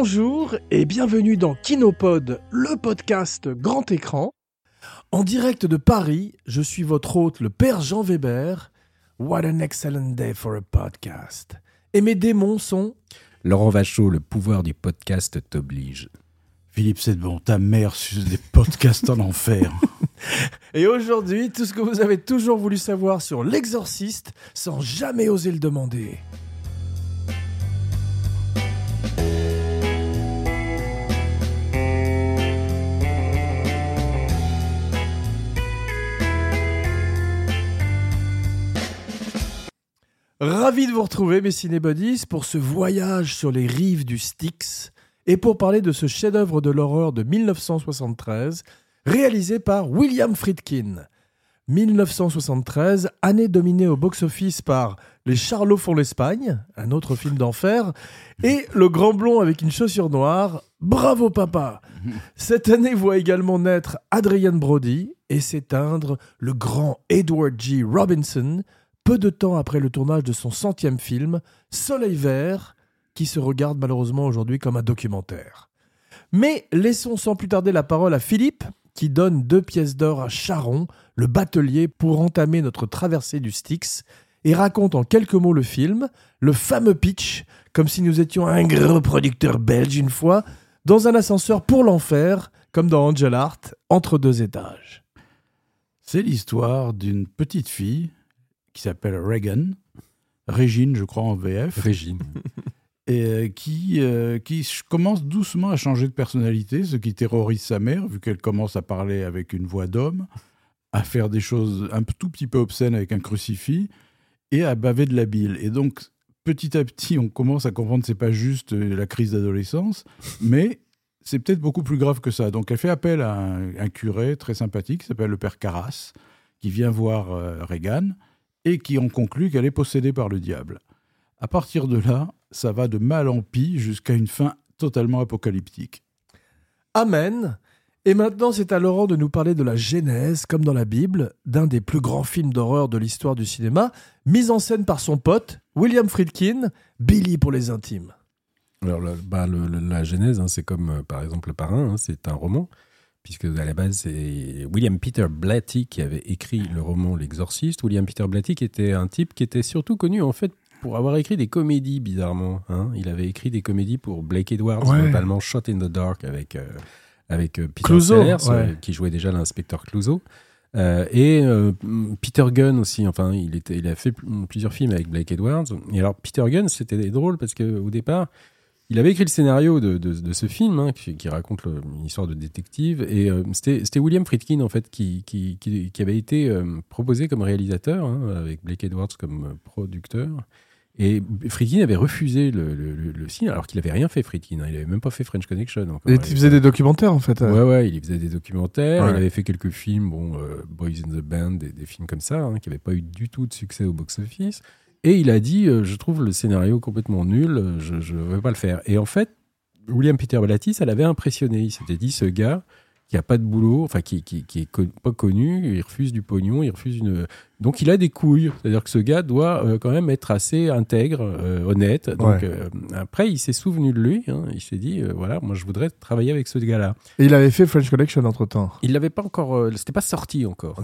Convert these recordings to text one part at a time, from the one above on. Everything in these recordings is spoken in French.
Bonjour et bienvenue dans Kinopod, le podcast grand écran. En direct de Paris, je suis votre hôte, le père Jean Weber. What an excellent day for a podcast. Et mes démons sont Laurent Vachaud, le pouvoir du podcast t'oblige. Philippe, c'est bon, ta mère suce des podcasts en enfer. Et aujourd'hui, tout ce que vous avez toujours voulu savoir sur l'exorciste sans jamais oser le demander. Ravi de vous retrouver, mes cinébodies, pour ce voyage sur les rives du Styx et pour parler de ce chef-d'œuvre de l'horreur de 1973, réalisé par William Friedkin. 1973, année dominée au box-office par Les Charlots font l'Espagne, un autre film d'enfer, et Le Grand Blond avec une chaussure noire, Bravo Papa Cette année voit également naître Adrian Brody et s'éteindre le grand Edward G. Robinson, peu de temps après le tournage de son centième film, Soleil Vert, qui se regarde malheureusement aujourd'hui comme un documentaire. Mais laissons sans plus tarder la parole à Philippe, qui donne deux pièces d'or à Charon, le batelier, pour entamer notre traversée du Styx, et raconte en quelques mots le film, le fameux pitch, comme si nous étions un gros producteur belge une fois, dans un ascenseur pour l'enfer, comme dans Angel Art, entre deux étages. C'est l'histoire d'une petite fille qui s'appelle Regan, Régine, je crois, en VF. Régine. et euh, qui, euh, qui commence doucement à changer de personnalité, ce qui terrorise sa mère, vu qu'elle commence à parler avec une voix d'homme, à faire des choses un tout petit peu obscènes avec un crucifix, et à baver de la bile. Et donc, petit à petit, on commence à comprendre que c'est pas juste euh, la crise d'adolescence, mais c'est peut-être beaucoup plus grave que ça. Donc, elle fait appel à un, un curé très sympathique, qui s'appelle le père Carras, qui vient voir Regan et qui en conclut qu'elle est possédée par le diable. À partir de là, ça va de mal en pis jusqu'à une fin totalement apocalyptique. Amen. Et maintenant, c'est à Laurent de nous parler de la Genèse, comme dans la Bible, d'un des plus grands films d'horreur de l'histoire du cinéma, mis en scène par son pote, William Friedkin, Billy pour les intimes. Alors, la, bah, le, la Genèse, hein, c'est comme, euh, par exemple, Le Parrain, hein, c'est un roman puisque à la base, c'est William Peter Blatty qui avait écrit le roman L'Exorciste. William Peter Blatty qui était un type qui était surtout connu en fait pour avoir écrit des comédies, bizarrement. Hein. Il avait écrit des comédies pour Blake Edwards, notamment Shot in the Dark avec, euh, avec euh, Peter Sellers, euh, qui jouait déjà l'inspecteur Clouseau. et Peter Gunn aussi, enfin, il, était, il a fait plusieurs films avec Blake Edwards. Et alors, Peter Gunn, c'était drôle parce qu'au départ, il avait écrit le scénario de, de, ce film hein, qui, raconte une histoire de détective et euh, c'était William Friedkin en fait qui, qui, qui avait été euh, proposé comme réalisateur hein, avec Blake Edwards comme euh, producteur et Friedkin avait refusé le, le, le, film alors qu'il avait rien fait Friedkin, hein, il avait même pas fait French Connection. et il faisait des documentaires en fait. Ouais ouais, il faisait des documentaires, il avait fait quelques films, bon Boys in the Band, des, des films comme ça qui n'avaient pas eu du tout de succès au box-office. Et il a dit euh, Je trouve le scénario complètement nul, euh, je ne vais pas le faire. Et en fait, William Peter Blatty, ça l'avait impressionné. Il s'était dit Ce gars qui a pas de boulot, enfin qui, qui, est pas connu, il refuse du pognon, il refuse une. Donc il a des couilles. C'est-à-dire que ce gars doit euh, quand même être assez intègre, euh, honnête. Donc euh, après, il s'est souvenu de lui. Hein. il s'est dit voilà, moi je voudrais travailler avec ce gars-là. Et il avait fait French Connection entre temps. Il l'avait pas encore. C'était pas sorti encore.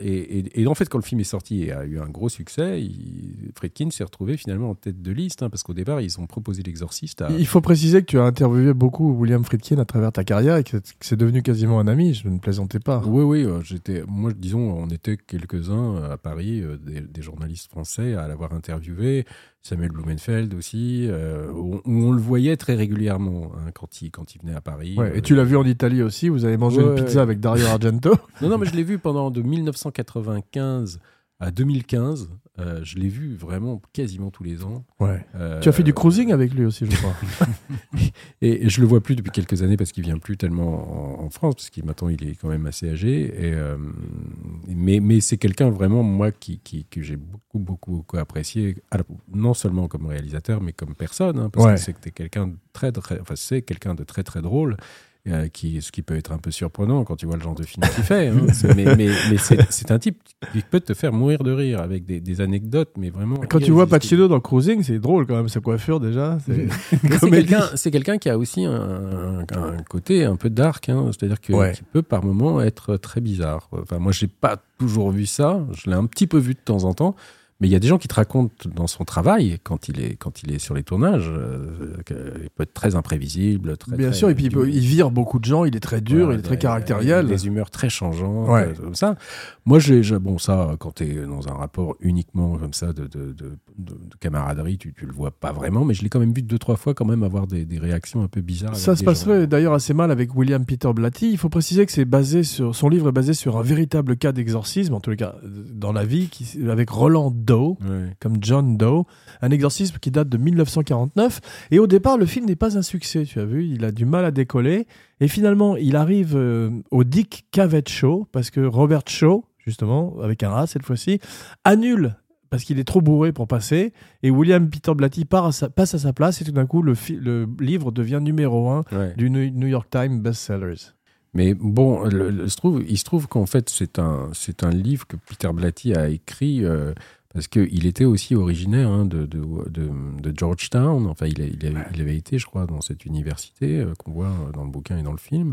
Et, et, en fait, quand le film est sorti et a eu un gros succès, il, Friedkin s'est retrouvé finalement en tête de liste hein, parce qu'au départ, ils ont proposé l'exorciste. À... Il faut préciser que tu as interviewé beaucoup William Friedkin à travers ta carrière et que c'est devenu quasi un ami, je ne plaisantais pas. Oui, oui, j'étais, moi, disons, on était quelques-uns euh, à Paris, euh, des, journalistes français à l'avoir interviewé, Samuel Blumenfeld aussi, où, on le voyait très régulièrement hein, quand, il, quand il venait à Paris. et tu l'as vu en Italie aussi, vous avez mangé une pizza avec Dario Argento? Non, non, mais je l'ai vu pendant de 1995 à 2015. Euh, je l'ai vu vraiment quasiment tous les ans. Ouais. Euh, tu as fait du cruising avec lui aussi, je crois. et, je le vois plus depuis quelques années parce qu'il vient plus tellement en, France, parce qu'il maintenant il est quand même assez âgé. Et, euh, mais mais c'est quelqu'un vraiment moi qui, qui que j'ai beaucoup, beaucoup beaucoup apprécié, non seulement comme réalisateur mais comme personne, hein, parce que c'est quelqu'un très, très enfin c'est quelqu'un de très très drôle euh, qui, ce qui peut être un peu surprenant quand tu vois le genre de film qu'il fait. hein. Mais mais, mais c'est un type qui peut te faire mourir de rire avec des, des anecdotes, mais vraiment. Quand tu vois. Pacino dans Cruising, c'est drôle quand même, sa coiffure déjà. c'est- quelqu'un, qui a aussi un, un- un côté un peu dark, hein. c'est-à-dire que Ouais. qui peut par moments être très bizarre. Enfin, moi, j'ai pas toujours vu ça. Je l'ai un petit peu vu de temps en temps. Mais il y a des gens qui te racontent dans son travail, quand il est, quand il est sur les tournages, euh, qu'il peut être très imprévisible. Très, Bien très- sûr, et puis il, peut- il vire beaucoup de gens, il est très dur, il est très caractériel. Des humeurs très changeantes, Ouais. euh, comme ça. Moi, j'ai, bon, ça, quand tu es dans un rapport uniquement comme ça de, de, de- de- de camaraderie, tu, tu le vois pas vraiment, mais je l'ai quand même vu deux, trois fois quand même avoir des, des réactions un peu bizarres. Ça se passerait d'ailleurs assez mal avec William Peter Blatty. Il faut préciser que c'est basé sur son livre est basé sur un véritable cas d'exorcisme, en tous les cas dans la vie, qui, avec Roland Doe, Ouais. comme John Doe, un exorcisme qui date de 1949. Et au départ, le film n'est pas un succès. Tu as vu, il a du mal à décoller. Et finalement, il arrive euh, au Dick Cavett Show parce que Robert Shaw, justement, avec un A cette fois-ci, annule parce qu'il est trop bourré pour passer. Et William Peter Blatty part à sa- passe à sa place et tout d'un coup, le, livre devient numéro un Ouais. du New York Times bestsellers. Mais bon, le- le- il se trouve qu'en fait, c'est un, c'est un livre que Peter Blatty a écrit euh, parce qu'il était aussi originaire hein, de, de, de, de Georgetown. Enfin, il, a- il, a- il avait été, je crois, dans cette université euh, qu'on voit dans le bouquin et dans le film.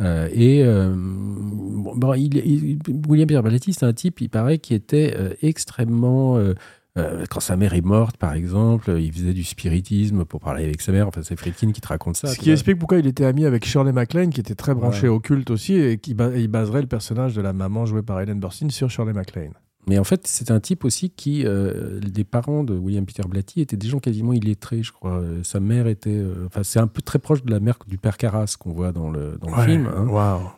Euh, et euh, bon, bon, il, il- William Peter Blatty, c'est un type, il paraît, qui était euh, extrêmement. euh, euh, quand sa mère est morte, par exemple, il faisait du spiritisme pour parler avec sa mère. Enfin, c'est Friedkin qui te raconte ça. Ce qui explique pourquoi il était ami avec Shirley MacLaine, qui était très branché Ouais. au culte aussi, et qui ba- il baserait le personnage de la maman jouée par Ellen Burstyn sur Shirley MacLaine. Mais en fait, c'est un type aussi qui, euh, les parents de William Peter Blatty étaient des gens quasiment illettrés, je crois. Euh, Sa mère était, euh, enfin, c'est un peu très proche de la mère du père Carras qu'on voit dans le, dans le film. hein.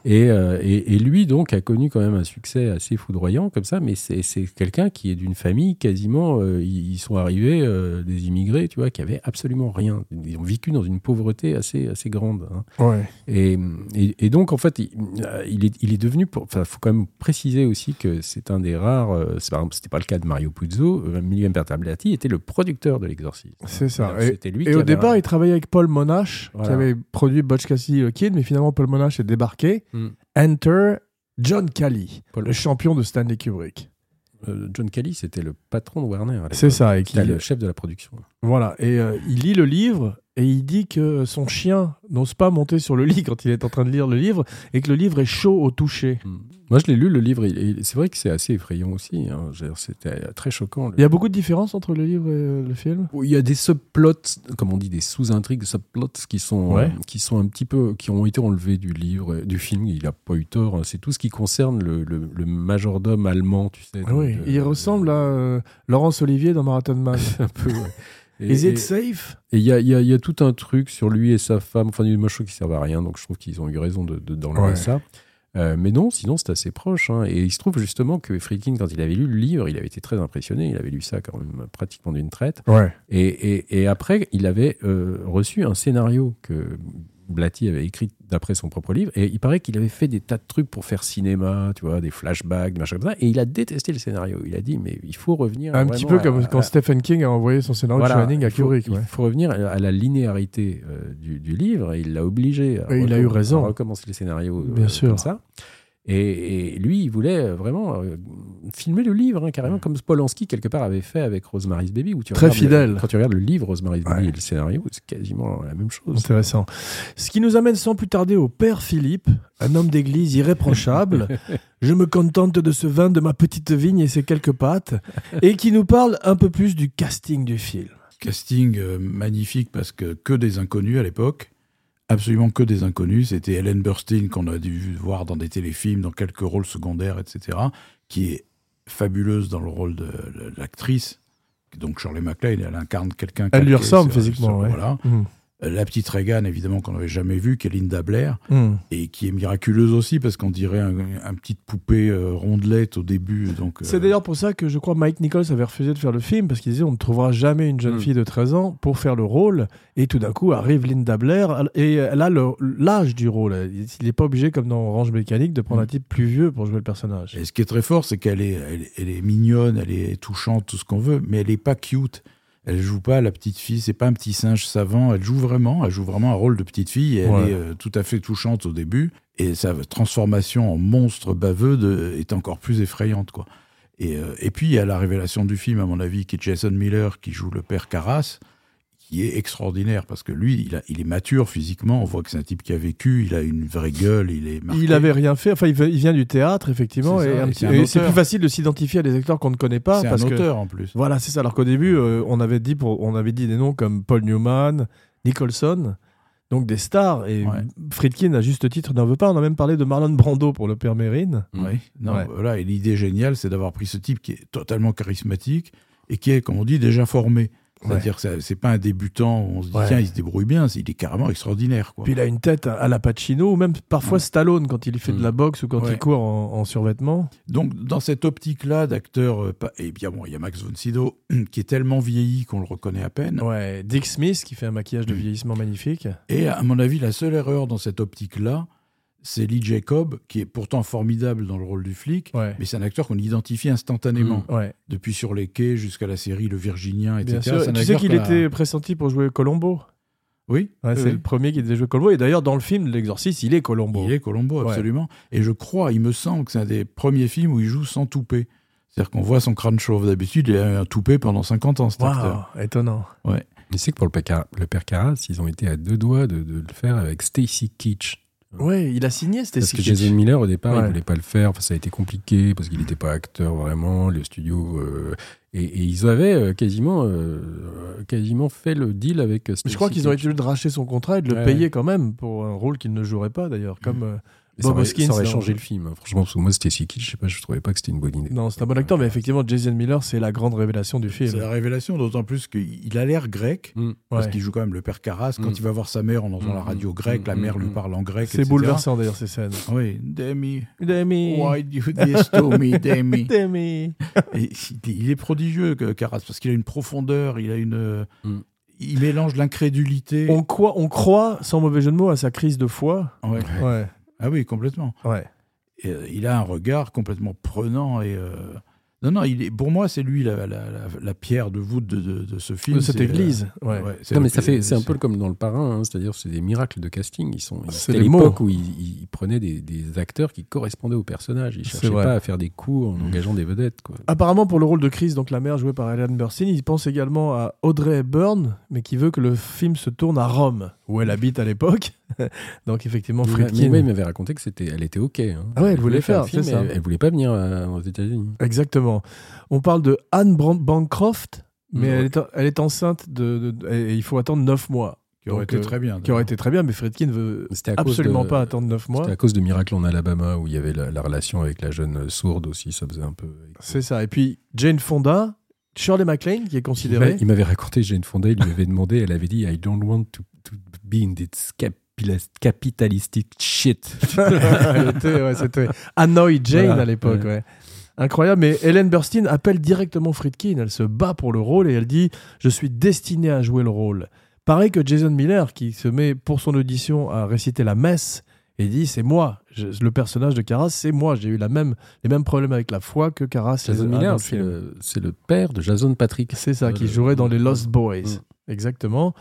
Et, euh, et, et lui, donc, a connu quand même un succès assez foudroyant comme ça, mais c'est c'est quelqu'un qui est d'une famille quasiment, ils sont arrivés, des immigrés, tu vois, qui avaient absolument rien. Ils ont vécu dans une pauvreté assez, assez grande. hein. Ouais. Et, et, donc, en fait, il, il est, il est devenu. Enfin, faut quand même préciser aussi que c'est un des rares. Euh, c'est par exemple, c'était pas le cas de Mario Puzo. euh, William Peter Blatty était le producteur de l'exorcisme. C'est ça. Que C'était lui Et qui au départ, un- il travaillait avec Paul Monash, qui avait produit Butch Cassidy et le Kid, mais finalement, Paul Monash est débarqué. Mm. Enter John Kelly, Paul- le champion de Stanley Kubrick. euh, John Kelly, c'était le patron de Warner. C'est ça. Et qu'il- le chef de la production. Voilà, et euh, il lit le livre et il dit que son chien n'ose pas monter sur le lit quand il est en train de lire le livre et que le livre est chaud au toucher. Mm. Moi, je l'ai lu, le livre. et- c'est vrai que c'est assez effrayant aussi. hein. C'était très choquant. le- Il y a beaucoup de différences entre le livre et euh, le film? Il y a des subplots, comme on dit, des sous-intrigues, subplots qui sont, Ouais. euh, qui sont un petit peu, qui ont été enlevés du livre, euh, du film. Il n'a pas eu tort. hein. C'est tout ce qui concerne le, le- le majordome allemand, tu sais. Ah Oui, donc, il euh, ressemble à euh, Laurence Olivier dans Marathon Man. un peu. ouais. Et- Is it safe? Et il y a, il y a- il y a tout un truc sur lui et sa femme. Enfin, je trouve qu'ils servent à rien, donc je trouve qu'ils ont eu raison de, de- d'enlever Ouais. ça. Euh, mais non, sinon c'est assez proche. hein. Et il se trouve justement que Friedkin, quand il avait lu le livre, il avait été très impressionné. Il avait lu ça quand même pratiquement d'une traite. Ouais. Et, et- et après, il avait euh, reçu un scénario que Blatty avait écrit d'après son propre livre. Et il paraît qu'il avait fait des tas de trucs pour faire cinéma, tu vois, des flashbacks, des machins comme ça. Et il a détesté le scénario. Il a dit, mais il faut revenir. Un petit peu à- comme à- quand Stephen King a envoyé son scénario voilà, de Shining à il Kubrick. Il ouais. faut revenir à à la linéarité euh, du, du livre et il l'a obligé à, Et il a eu raison. à recommencer le scénario euh, Bien sûr. comme ça. Et, et lui, il voulait euh, vraiment euh, filmer le livre, hein, carrément comme Polanski, quelque part, avait fait avec Rosemary's Baby. Où tu Très regardes le- fidèle. quand tu regardes le livre Rosemary's Ouais. Baby et le scénario, c'est quasiment la même chose. Intéressant. Ce qui nous amène sans plus tarder au père Philippe, un homme d'église irréprochable. Je me contente de ce vin de ma petite vigne et ses quelques pattes, et qui nous parle un peu plus du casting du film. Casting euh, magnifique parce que que des inconnus à l'époque. Absolument que des inconnus. C'était Helen Burstyn qu'on a dû voir dans des téléfilms, dans quelques rôles secondaires, etc. Qui est fabuleuse dans le rôle de l'actrice. Donc Shirley MacLaine, elle incarne quelqu'un. Elle lui ressemble physiquement, ouais. Voilà. Mm. Euh, La petite Reagan, évidemment, qu'on n'avait jamais vue, qui est Linda Blair. Mm. et qui est miraculeuse aussi parce qu'on dirait un, un petite poupée euh, rondelette au début. Donc, C'est euh, d'ailleurs pour ça que je crois Mike Nichols avait refusé de faire le film parce qu'il disait on ne trouvera jamais une jeune Mm. fille de 13 ans pour faire le rôle et tout d'un coup arrive Linda Blair et elle a l'âge du rôle. Il n'est pas obligé comme dans Orange Mécanique de prendre Mm. un type plus vieux pour jouer le personnage. Et ce qui est très fort, c'est qu'elle est, elle, elle est mignonne, elle est touchante, tout ce qu'on veut, mais elle est pas cute. Elle joue pas la petite fille, c'est pas un petit singe savant. Elle joue vraiment, elle joue vraiment un rôle de petite fille. Et elle est euh, tout à fait touchante au début. Et sa transformation en monstre baveux de- est encore plus effrayante, quoi. Et, euh, et puis il y a la révélation du film, à mon avis, qui est Jason Miller qui joue le père Carras, qui est extraordinaire parce que lui, il, a- il est mature physiquement. On voit que c'est un type qui a vécu. Il a une vraie gueule. Il est marqué. Il avait rien fait. Enfin, il vient du théâtre, effectivement. Et, c'est auteur. plus facile de s'identifier à des acteurs qu'on ne connaît pas. C'est un parce que, auteur en plus. Voilà, c'est ça. Alors qu'au début, euh, on, avait dit pour, on avait dit des noms comme Paul Newman, Nicholson, donc des stars. Et Ouais. Friedkin, à juste titre, n'en veut pas. On a même parlé de Marlon Brando pour le père Mérine. Oui. Non, Ouais. voilà. Et l'idée géniale, c'est d'avoir pris ce type qui est totalement charismatique et qui est, comme on dit, déjà formé. C'est-à-dire que ça- c'est pas un débutant où on se dit, Ouais. tiens, il se débrouille bien. Il est carrément extraordinaire. Quoi. Puis il a une tête à, la Pacino, ou même parfois Ouais. Stallone quand il fait de Mm. la boxe ou quand Ouais. il court en, en survêtement. Donc, dans cette optique-là d'acteur, euh, et bien bon, il y a Max von Sydow qui est tellement vieilli qu'on le reconnaît à peine. Ouais, Dick Smith qui fait un maquillage de Mm. vieillissement magnifique. Et à mon avis, la seule erreur dans cette optique-là, c'est Lee Jacob, qui est pourtant formidable dans le rôle du flic, Ouais. mais c'est un acteur qu'on identifie instantanément. Ouais, Depuis Sur les quais jusqu'à la série Le Virginien, etc. bien sûr. C'est un Tu sais qu'il a- était pressenti pour jouer Colombo. Oui, Ouais, oui, c'est oui. le premier qui devait jouer Colombo. Et d'ailleurs, dans le film L'Exorciste, il est Colombo. Il est Colombo, Ouais. absolument. Et je crois, il me semble que c'est un des premiers films où il joue sans toupet. C'est-à-dire qu'on voit son crâne chauve. D'habitude, il a un toupet pendant 50 ans, cet acteur. Étonnant. Mais c'est que pour le père, Car- le père Carras, ils ont été à deux doigts de, de le faire avec Stacy Keach. Ouais, il a signé, c'était Parce que. Jason Miller, au départ, Ouais. il voulait pas le faire. Enfin, ça a été compliqué parce qu'il n'était pas acteur vraiment. Le studio. euh, et, et ils avaient euh, quasiment, euh, quasiment fait le deal avec Stacy Je crois qu'ils été obligés de racheter son contrat et de le Ouais, payer quand même pour un rôle qu'il ne jouerait pas d'ailleurs. Comme euh, Ça Bob aurait, Hoskins, ça aurait dans- changé le film. hein. Franchement, parce que moi, Stacy Keach, je sais pas, je trouvais pas que c'était une bonne idée. non, c'est un bon acteur, mais effectivement, Jason Miller, c'est la grande révélation du C'est film. la révélation, d'autant plus qu'il a l'air grec, Mm. parce Ouais. qu'il joue quand même le père Carras. Quand Mm. il va voir sa mère en entendant la Mm, radio grecque, la mère lui parle en grec, C'est bouleversant d'ailleurs ces scènes. Oui, Demi. Demi. Why do you this to me, Demi? Demi. Et il, est prodigieux, Carras, parce qu'il a une profondeur, il a une. Il mélange l'incrédulité. On croit, on croit, sans mauvais jeu de mots, à sa crise de foi. Ouais. Ouais. Ah oui, complètement. Ouais. Et, euh, il a un regard complètement prenant et. euh, Non, non, il est, pour moi, c'est lui la, la, la, la pierre de voûte de, de, de ce film. De cette euh, église. Ouais. ouais, c'est Non, mais ça fait, c'est un peu comme dans Le Parrain, hein, c'est-à-dire c'est des miracles de casting. Ils sont, C'est l'époque mots. où ils, ils prenaient des, des acteurs qui correspondaient aux personnages. Ils cherchaient pas à faire des coups en engageant des vedettes. Quoi. Apparemment, pour le rôle de Chris, donc la mère jouée par Ellen Burstyn, il pense également à Audrey Hepburn, mais qui veut que le film se tourne à Rome, où elle habite à l'époque. donc effectivement, Friedkin. il m'avait raconté que c'était, elle était ok. hein. Ah ouais, elle voulait faire, c'est ça. Elle, elle voulait pas venir euh, aux États-Unis. Exactement. On parle de Anne Bancroft, mais elle, est, elle est enceinte de, et il faut attendre 9 mois. Qui aurait été très bien. Qui aurait été très bien, mais Friedkin veut absolument de- pas attendre 9 mois. C'était à cause de Miracle en Alabama où il y avait la, la relation avec la jeune sourde aussi. Ça faisait un peu. C'est ça. Et puis Jane Fonda, Shirley MacLaine, qui est considérée. il m'avait raconté, Jane Fonda, il lui avait demandé, elle avait dit I don't want to, to be in this capitalist- capitalistic shit. Ouais, C'était Hanoi Jane Voilà, à l'époque. ouais. ouais. Incroyable, mais Helen Burstyn appelle directement Friedkin. Elle se bat pour le rôle et elle dit Je suis destinée à jouer le rôle. Pareil que Jason Miller, qui se met pour son audition à réciter la messe et dit C'est moi. Je- le personnage de Carras, c'est moi. J'ai eu la même, les mêmes problèmes avec la foi que Carras. Jason Miller, le c'est le, père de Jason Patrick. C'est ça, qui Euh, jouerait dans les mm, Lost Boys. mm. Exactement.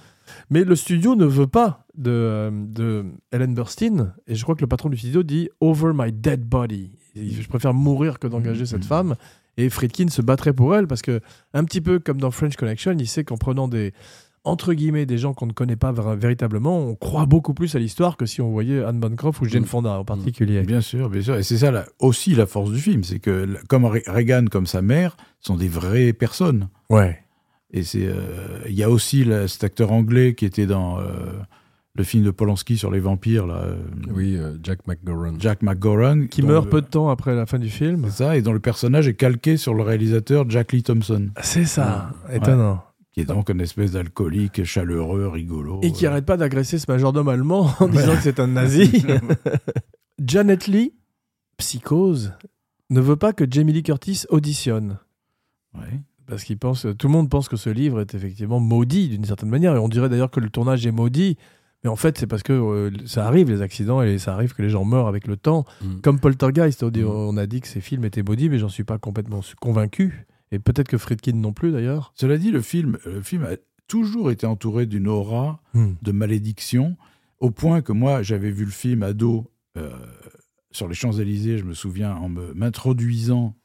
Mais le studio ne veut pas de, de Ellen Burstyn. Et je crois que le patron du studio dit Over my dead body. Et Je préfère mourir que d'engager Mm, cette mm. femme. Et Friedkin se battrait pour elle parce que, un petit peu comme dans French Connection, il sait qu'en prenant des entre guillemets des gens qu'on ne connaît pas véritablement, on croit beaucoup plus à l'histoire que si on voyait Anne Bancroft ou Jane Mm. Fonda en particulier. Bien sûr, bien sûr. Et c'est ça la- aussi la force du film, c'est que comme Re- Reagan, comme sa mère, sont des vraies personnes. Ouais. Et c'est, euh, il y a aussi là, cet acteur anglais qui était dans euh, le film de Polanski sur les vampires, là, euh, Oui, euh, Jack McGoran. Jack McGoran, Qui meurt le- peu de temps après la fin du film. c'est ça, et dont le personnage est calqué sur le réalisateur Jack Lee Thompson, C'est ça. Ouais. Étonnant. qui est donc une espèce d'alcoolique chaleureux, rigolo. Et qui euh. arrête pas d'agresser ce majordome allemand en disant que c'est un nazi. Janet Lee, psychose, ne veut pas que Jamie Lee Curtis auditionne. Ouais. Parce qu'il pense, tout le monde pense que ce livre est effectivement maudit d'une certaine manière. Et on dirait d'ailleurs que le tournage est maudit. Mais en fait, c'est parce que euh, ça arrive, les accidents, et ça arrive que les gens meurent avec le temps. Mm. Comme Poltergeist, on, dit- Mm. on a dit que ces films étaient maudits, mais j'en suis pas complètement convaincu. Et peut-être que Friedkin non plus d'ailleurs. Cela dit, le film, le film a toujours été entouré d'une aura de malédiction, au point que moi, j'avais vu le film ado euh, sur les Champs-Élysées, je me souviens, en me- m'introduisant,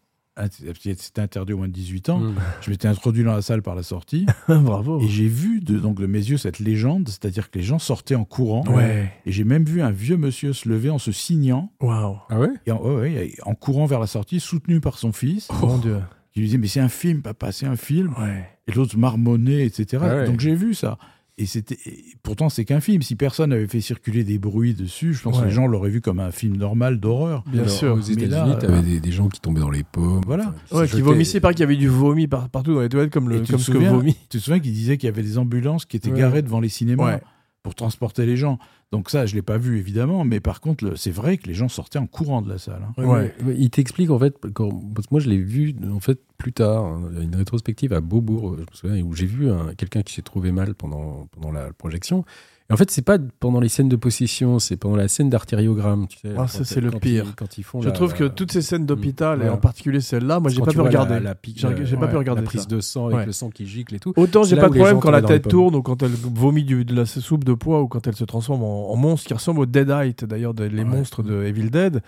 c'était interdit au moins de 18 ans, Mm. je m'étais introduit dans la salle par la sortie, Bravo. et j'ai vu de, donc, de mes yeux cette légende, c'est-à-dire que les gens sortaient en courant, Ouais. et j'ai même vu un vieux monsieur se lever en se signant, Waouh. Ah ouais? Et en, ouais, ouais, en courant vers la sortie, soutenu par son fils, Mon Dieu. qui lui disait Mais c'est un film, papa, c'est un film. Ouais. Et l'autre marmonnait, etc. Ah ouais. Donc j'ai vu ça. Et c'était pourtant c'est qu'un film. Si personne n'avait fait circuler des bruits dessus, je pense que les gens l'auraient vu comme un film normal d'horreur. Bien Alors, sûr. Aux États-Unis, t'avais euh, des, des gens qui tombaient dans les pommes. Voilà. Ouais, qui vomissaient, par qu'il y avait du vomi par- partout dans les toilettes comme, le, tu te comme ce que vomit. Tu te souviens qu'il disait qu'il y avait des ambulances qui étaient Ouais. garées devant les cinémas Ouais. pour transporter les gens. Donc ça, je l'ai pas vu évidemment, mais par contre, c'est vrai que les gens sortaient en courant de la salle. hein. Ouais, Ouais. Il t'explique en fait, quand- parce que moi je l'ai vu en fait plus tard, hein, une rétrospective à Beaubourg, je me souviens, où j'ai vu un- quelqu'un qui s'est trouvé mal pendant, pendant la projection. Et en fait, c'est pas pendant les scènes de possession, c'est pendant la scène d'artériogramme. Tu sais, Ah, ça, c'est le pire. ils- quand ils font Je la- trouve que toutes ces scènes d'hôpital, et en particulier celle-là, moi j'ai quand pas pu regarder. La, la pique- J'ai- j'ai pas pu regarder La prise ça. de sang Ouais. avec le sang qui gicle et tout. Autant j'ai pas de problème quand la tête tourne ou quand elle vomit du- de la soupe de poids ou quand elle se transforme en, en monstre qui ressemble au Deadite d'ailleurs, des- les Ouais. monstres de Evil Dead.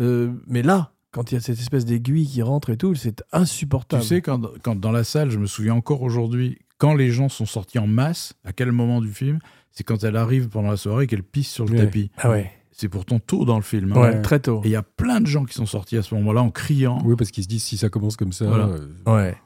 Euh, mais là, quand il y a cette espèce d'aiguille qui rentre et tout, c'est insupportable. Tu sais, quand, quand dans la salle, je me souviens encore aujourd'hui, quand les gens sont sortis en masse, à quel moment du film C'est quand elle arrive pendant la soirée qu'elle pisse sur le Ouais. tapis. Ah ouais, C'est pourtant tôt dans le film. hein. ouais, très tôt. Et il y a plein de gens qui sont sortis à ce moment-là en criant. Oui, parce qu'ils se disent si ça commence comme ça. Voilà. euh, Ouais.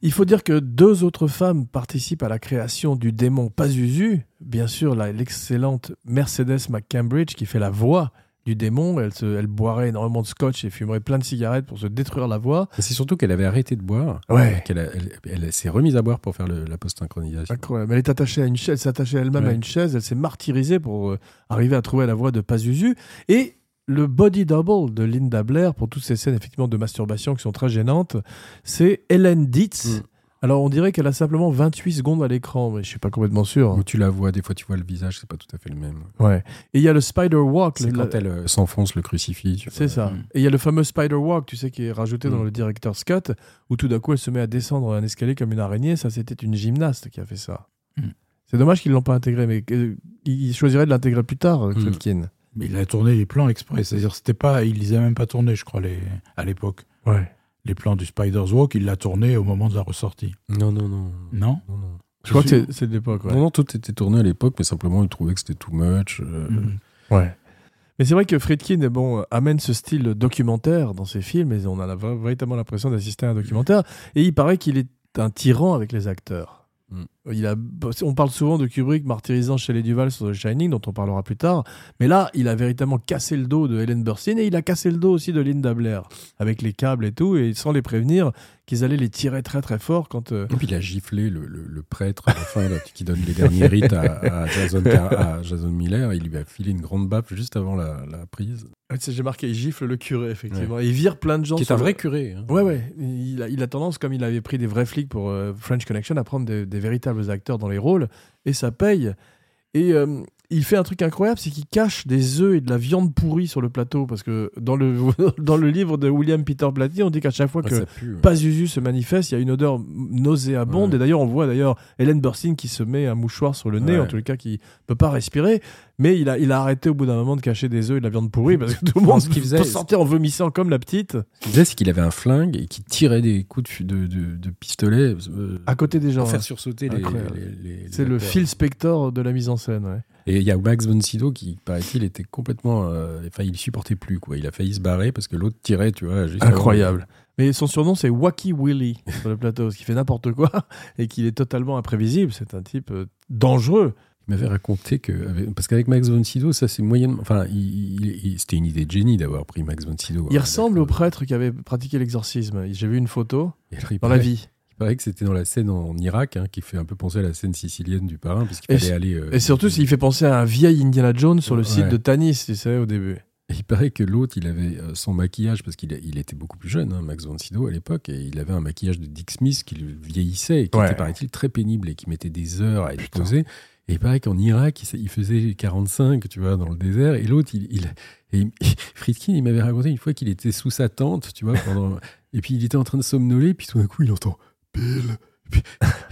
Il faut dire que deux autres femmes participent à la création du démon Pazuzu. Bien sûr, la- l'excellente Mercedes McCambridge qui fait la voix du démon. Elle, se, elle boirait énormément de scotch et fumerait plein de cigarettes pour se détruire la voix. C'est surtout qu'elle avait arrêté de boire. Ouais. Qu'elle elle, elle s'est remise à boire pour faire le- la post-synchronisation. Incroyable. Elle est attachée à une chaise, elle s'est attachée elle-même Ouais. à une chaise. Elle s'est martyrisée pour euh, arriver à trouver la voix de Pazuzu. Et le body double de Linda Blair pour toutes ces scènes effectivement de masturbation qui sont très gênantes, c'est Helen Dietz. Mm. Alors on dirait qu'elle a simplement 28 secondes à l'écran, mais je suis pas complètement sûr. Où tu la vois, des fois tu vois le visage, c'est pas tout à fait le même. Ouais. Et il y a le Spider Walk. C'est le- quand elle euh, s'enfonce le crucifix. tu vois. C'est ça. Mm. Et il y a le fameux Spider Walk, tu sais, qui est rajouté dans Mm. le Director's Cut, où tout d'un coup elle se met à descendre un escalier comme une araignée. Ça, c'était une gymnaste qui a fait ça. Mm. C'est dommage qu'ils l'ont pas intégré, mais euh, ils choisiraient de l'intégrer plus tard, euh. Friedkin. Mais il a tourné les plans exprès. C'est-à-dire, c'était pas, il les a même pas tournés, je crois, les, à l'époque. Ouais. Les plans du Spider's Walk, il l'a tourné au moment de la ressortie. Non, non, non. Non? Non, non. Je crois que c'est- de l'époque. Ouais. Non, non, tout était tourné à l'époque, mais simplement ils trouvaient que c'était too much. euh, Mhm. Ouais. Mais c'est vrai que Friedkin bon, euh, amène ce style documentaire dans ses films, et on a la- véritablement l'impression d'assister à un documentaire. Et il paraît qu'il est un tyran avec les acteurs. A, on parle souvent de Kubrick martyrisant Shelley Duval sur The Shining, dont on parlera plus tard. Mais là, il a véritablement cassé le dos de Helen Burstyn et il a cassé le dos aussi de Linda Blair, avec les câbles et tout, et sans les prévenir qu'ils allaient les tirer très très fort quand. euh, Et puis il a giflé le, le- le prêtre à la fin là, qui donne les derniers rites à, à Jason, à Jason Miller. Il lui a filé une grande baffe juste avant la, la prise. J'ai marqué, il gifle le curé, effectivement. Et il vire plein de gens. Qui est un le- vrai curé. hein. Ouais, ouais. Il a, il a tendance, comme il avait pris des vrais flics pour euh, French Connection, à prendre des, des véritables acteurs dans les rôles. Et ça paye. Et euh, il fait un truc incroyable, c'est qu'il cache des œufs et de la viande pourrie sur le plateau. Parce que dans le, dans le livre de William Peter Blatty, on dit qu'à chaque fois Ah, que ça pue, ouais. Pazuzu se manifeste, il y a une odeur nauséabonde. Ouais. Et d'ailleurs, on voit d'ailleurs Hélène Burstyn qui se met un mouchoir sur le nez, en tout cas, qui peut pas respirer. Mais il a, il a arrêté au bout d'un moment de cacher des œufs et de la viande pourrie parce que tout le monde Ce faisait, peut sortir en vomissant comme la petite Ce qu'il disait, c'est qu'il avait un flingue et qu'il tirait des coups de, de, de- de pistolet euh, à côté des gens. pour faire sursauter les, les- les- les C'est le. Phil Spector de la mise en scène. ouais. Et il y a Max von Sydow qui, paraît-il, était complètement. euh, Enfin, il supportait plus, quoi. Il a failli se barrer parce que l'autre tirait, tu vois. juste Incroyable. Mais son surnom, c'est Wacky Willy sur le plateau, parce qu'il fait n'importe quoi et qu'il est totalement imprévisible. C'est un type euh, dangereux. Il m'avait raconté que. Parce qu'avec Max von Sydow, ça c'est moyennement. Enfin, il- il- il- c'était une idée de génie d'avoir pris Max von Sydow. Il hein, ressemble au prêtre qui avait pratiqué l'exorcisme. J'ai vu une photo il dans la vie. Il paraît que c'était dans la scène en Irak, hein, qui fait un peu penser à la scène sicilienne du parrain, puisqu'il fallait aller. euh, Et surtout, il fait penser à un vieil Indiana Jones sur le Ouais. site de Tanis, tu sais, au début. Et il paraît que l'autre, il avait euh, son maquillage, parce qu'il il était beaucoup plus jeune, hein, Max von Sydow à l'époque, et il avait un maquillage de Dick Smith qui le vieillissait et qui Ouais. était, paraît-il, très pénible et qui mettait des heures à être Putain. posé. Et il paraît qu'en Irak, il, faisait 45, tu vois, dans le désert, et l'autre, il, il- Friedkin, il m'avait raconté une fois qu'il était sous sa tente, tu vois, pendant. Et puis il était en train de somnoler, puis tout d'un coup il entend pila.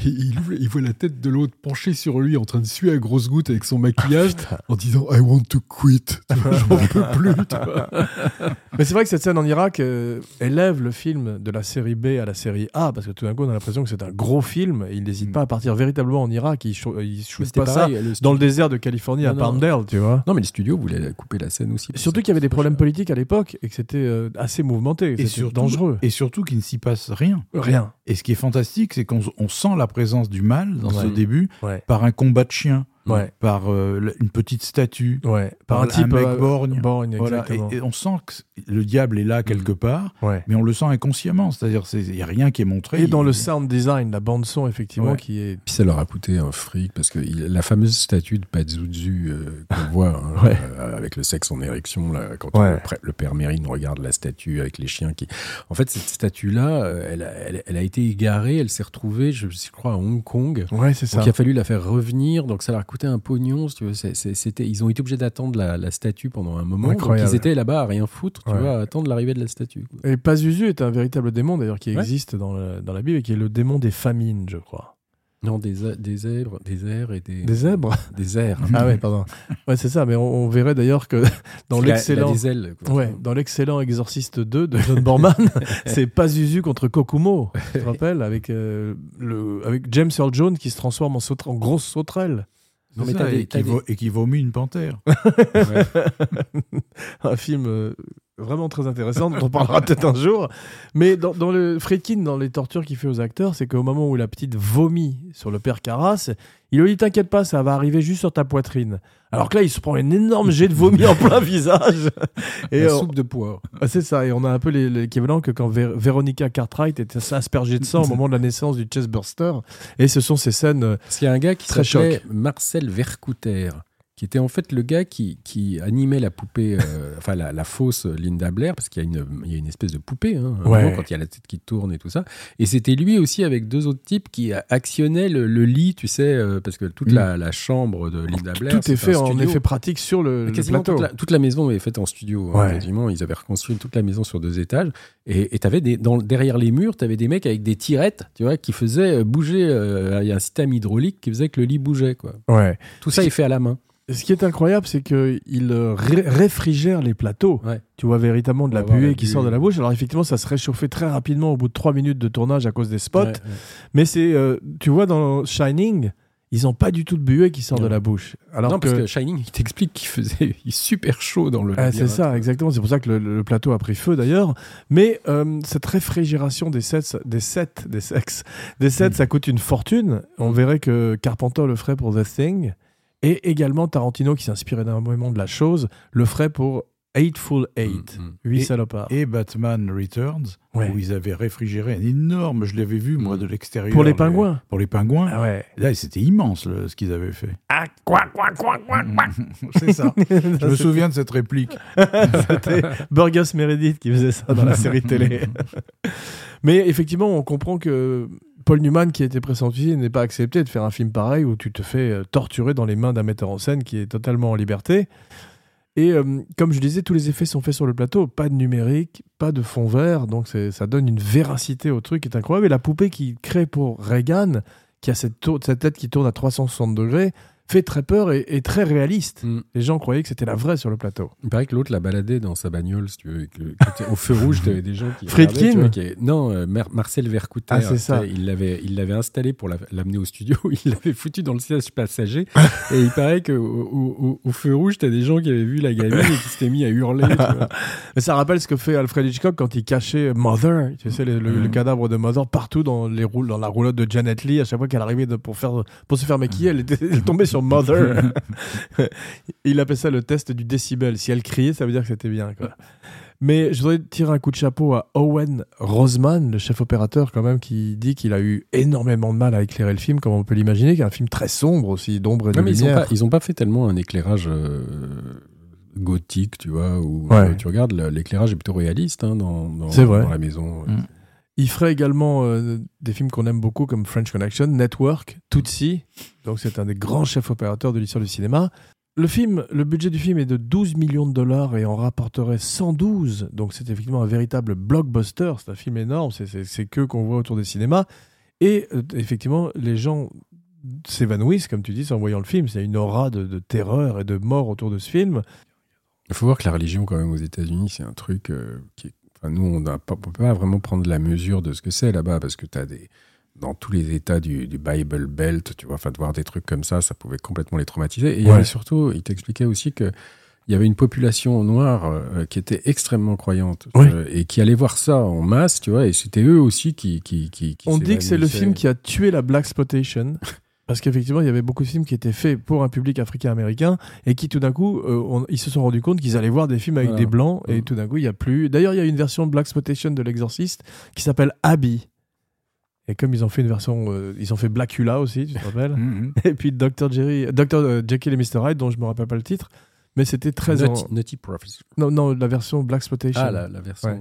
Il, voit la tête de l'autre penchée sur lui en train de suer à grosses gouttes avec son maquillage en disant I want to quit. J'en peux plus. tu vois. Mais c'est vrai que cette scène en Irak euh, élève le film de la série B à la série A, parce que tout d'un coup, on a l'impression que c'est un gros film. Et il n'hésite pas à partir véritablement en Irak. Il, cho- il C'était pas ça le dans studio- le désert de Californie à Non, non. Palmdale, tu vois. Non, mais les studios voulaient couper la scène aussi. Surtout qu'il y avait des problèmes cher. politiques à l'époque et que c'était euh, assez mouvementé. Et surtout, dangereux. Et surtout qu'il ne s'y passe rien. Rien. Et ce qui est fantastique, c'est qu'on on sent la présence du mal dans ce début Ouais. par un combat de chiens, Ouais. par euh, une petite statue, Ouais. par un, type mec euh, borgne. borgne, Voilà. exactement. Et, et on sent que le diable est là quelque part, Ouais. mais on le sent inconsciemment. C'est-à-dire, il n'y a rien qui est montré. Et dans le sound design, la bande son effectivement Ouais. qui est Puis ça leur a coûté un fric parce que il- la fameuse statue de Pazuzu euh, qu'on voit hein, Ouais. euh, avec le sexe en érection, là, quand Ouais. le, père Mérine regarde la statue avec les chiens qui. En fait, cette statue-là, euh, elle, a- elle, elle a été égarée, elle s'est retrouvée, je, je crois, à Hong Kong. ouais c'est ça. Donc il a fallu la faire revenir, donc ça leur a coûté un pognon. Si tu veux. C'est- c'est- c'était, ils ont été obligés d'attendre la, la statue pendant un moment. Donc ils étaient là-bas à rien foutre, tu Ouais. vois, à attendre l'arrivée de la statue. quoi. Et Pazuzu est un véritable démon d'ailleurs qui Ouais. existe dans, le- dans la Bible et qui est le démon des famines, je crois. Non, des, a- des zèbres, des zèbres et des. Des zèbres Des airs. Ah ouais, pardon. Ouais, c'est ça, mais on, on verrait d'ailleurs que dans l'excellent des ailes. quoi. Ouais, dans l'excellent Exorciste 2 de John Borman, c'est Pazuzu contre Kokumo, tu te rappelles avec euh, le avec James Earl Jones qui se transforme en, sautre- en grosse sauterelle. C'est Non, mais ça, t'as des- et, qui des- vo- et qui vomit une panthère. Un film euh, vraiment très intéressant dont on parlera peut-être un jour. Mais dans, dans le Friedkin, dans les tortures qu'il fait aux acteurs, c'est qu'au moment où la petite vomit sur le père Carras, il lui dit T'inquiète pas, ça va arriver juste sur ta poitrine. Alors que là, il se prend un énorme jet de vomi en plein visage. Et La on- soupe de poire. Ah, c'est ça, et on a un peu l'équivalent que quand Vé- Véronica Cartwright était aspergée de sang au moment de la naissance du chestburster. Et ce sont ces scènes. euh, Parce qu'il y a un gars qui s'appelait. Marcel Vercouter, qui était en fait le gars qui, qui animait la poupée, euh, enfin la, la fausse Linda Blair, parce qu'il y, a une- il y a une espèce de poupée, hein, Ouais. moment, quand il y a la tête qui tourne et tout ça. Et c'était lui aussi avec deux autres types qui actionnaient le, le lit, tu sais, euh, parce que toute Mm. la, la chambre de Linda Blair. tout est fait en effet pratique sur le, le Quasiment plateau. toute la, toute la maison est faite en studio. hein, Ouais. quasiment. Ils avaient reconstruit toute la maison sur deux étages. Et tu avais des, dans, derrière les murs, tu avais des mecs avec des tirettes, tu vois, qui faisaient euh, bouger. euh, Il y a un système hydraulique qui faisait que le lit bougeait, quoi. Ouais. Tout ça est fait à la main. Ce qui est incroyable, c'est qu'il euh, ré- réfrigère les plateaux. Ouais. Tu vois véritablement de la buée la qui sort de la bouche. Alors effectivement, ça se réchauffait très rapidement au bout de trois minutes de tournage à cause des spots. Ouais, ouais. Mais c'est, euh, tu vois, dans Shining, ils n'ont pas du tout de buée qui sort de la bouche. Alors non, que, parce que Shining, il t'explique qu'il faisait il super chaud dans le Ah, c'est ça, exactement. C'est pour ça que le, le plateau a pris feu d'ailleurs. Mais euh, cette réfrigération des sets, des sets, des sexes, des sets, Mm. ça coûte une fortune. On verrait que Carpenter le ferait pour The Thing. Et également Tarantino, qui s'inspire énormément de la chose, le ferait pour Eightful Eight. Mm, mm. Huit Et- salopards. Et Batman Returns, Ouais. où ils avaient réfrigéré un énorme, je l'avais vu moi Mm. de l'extérieur. Pour les pingouins. Pour les pingouins. Ah ouais. Là, c'était immense le- ce qu'ils avaient fait. Ah, quoi, quoi, quoi, quoi, quoi. C'est ça. Je me souviens de cette réplique. C'était Burgess Meredith qui faisait ça dans la série télé. Mais effectivement, on comprend que Paul Newman, qui a été pressenti, n'est pas accepté de faire un film pareil où tu te fais euh, torturer dans les mains d'un metteur en scène qui est totalement en liberté. Et euh, comme je disais, tous les effets sont faits sur le plateau, pas de numérique, pas de fond vert, donc ça donne une véracité au truc qui est incroyable. Et la poupée qu'il crée pour Reagan, qui a cette tête qui tourne à 360 degrés, fait très peur et, et très réaliste. Mm. Les gens croyaient que c'était la vraie sur le plateau. Il paraît que l'autre l'a baladé dans sa bagnole, si tu veux. et que- au feu rouge, tu avais des gens qui. Friedkin vois, qui Non, euh, Mar- Marcel Vercouter. Ah, c'est tu ça. Il l'avait, il l'avait installé pour la- l'amener au studio. Il l'avait foutu dans le siège passager. et il paraît qu'au au, feu rouge, tu as des gens qui avaient vu la gamine et qui s'étaient mis à hurler. tu vois. Mais ça rappelle ce que fait Alfred Hitchcock quand il cachait Mother, tu sais, le, le- le Mhm. cadavre de Mother partout dans, les roules, dans la roulotte de Janet Lee. À chaque fois qu'elle arrivait de- pour, faire, pour se faire maquiller, elle, était, elle tombait sur Mother. il appelait ça le test du décibel. Si elle criait, ça veut dire que c'était bien. Quoi. Mais je voudrais tirer un coup de chapeau à Owen Roseman, le chef opérateur quand même, qui dit qu'il a eu énormément de mal à éclairer le film, comme on peut l'imaginer, qui est un film très sombre aussi, d'ombre et de Ouais, mais lumière. pas, ils ont pas fait tellement un éclairage euh, gothique, tu vois. Où, Ouais. euh, tu regardes, l'éclairage est plutôt réaliste hein, dans, dans, C'est vrai. dans la maison. ouais. Il ferait également euh, des films qu'on aime beaucoup comme French Connection, Network, Tootsie. Donc c'est un des grands chefs opérateurs de l'histoire du cinéma. le film, le budget du film est de 12 millions de dollars et en rapporterait 112. Donc c'est effectivement un véritable blockbuster. C'est un film énorme. C'est- que qu'on voit autour des cinémas. Et euh, effectivement, les gens s'évanouissent, comme tu dis, en voyant le film. C'est une aura de, de terreur et de mort autour de ce film. Il faut voir que la religion, quand même, aux États-Unis, c'est un truc euh, qui. est- Enfin, nous, on ne peut pas vraiment prendre la mesure de ce que c'est là-bas, parce que tu as des. Dans tous les États du, du Bible Belt, tu vois, enfin, de voir des trucs comme ça, ça pouvait complètement les traumatiser. Et il y Ouais. avait surtout, il t'expliquait aussi que. Il y avait une population noire euh, qui était extrêmement croyante Oui. euh, et qui allait voir ça en masse, tu vois, et c'était eux aussi qui. qui, qui, qui On dit que c'est le film qui a tué la Black Exploitation. Parce qu'effectivement, il y avait beaucoup de films qui étaient faits pour un public africain-américain et qui tout d'un coup, euh, on- ils se sont rendus compte qu'ils allaient voir des films avec Voilà. des blancs et Mm. tout d'un coup, il n'y a plus. D'ailleurs, il y a une version de Black Exploitation de l'Exorciste qui s'appelle Abby. Et comme ils ont fait une version, euh, ils ont fait Blackula aussi, tu te rappelles Mhm. Et puis Dr. Jerry, Dr. euh, Jekyll et Mr. Hyde, dont je me rappelle pas le titre, mais c'était très en- Nutty, Nutty Professor. non non la version Black Exploitation. Ah, la, la version. Ouais.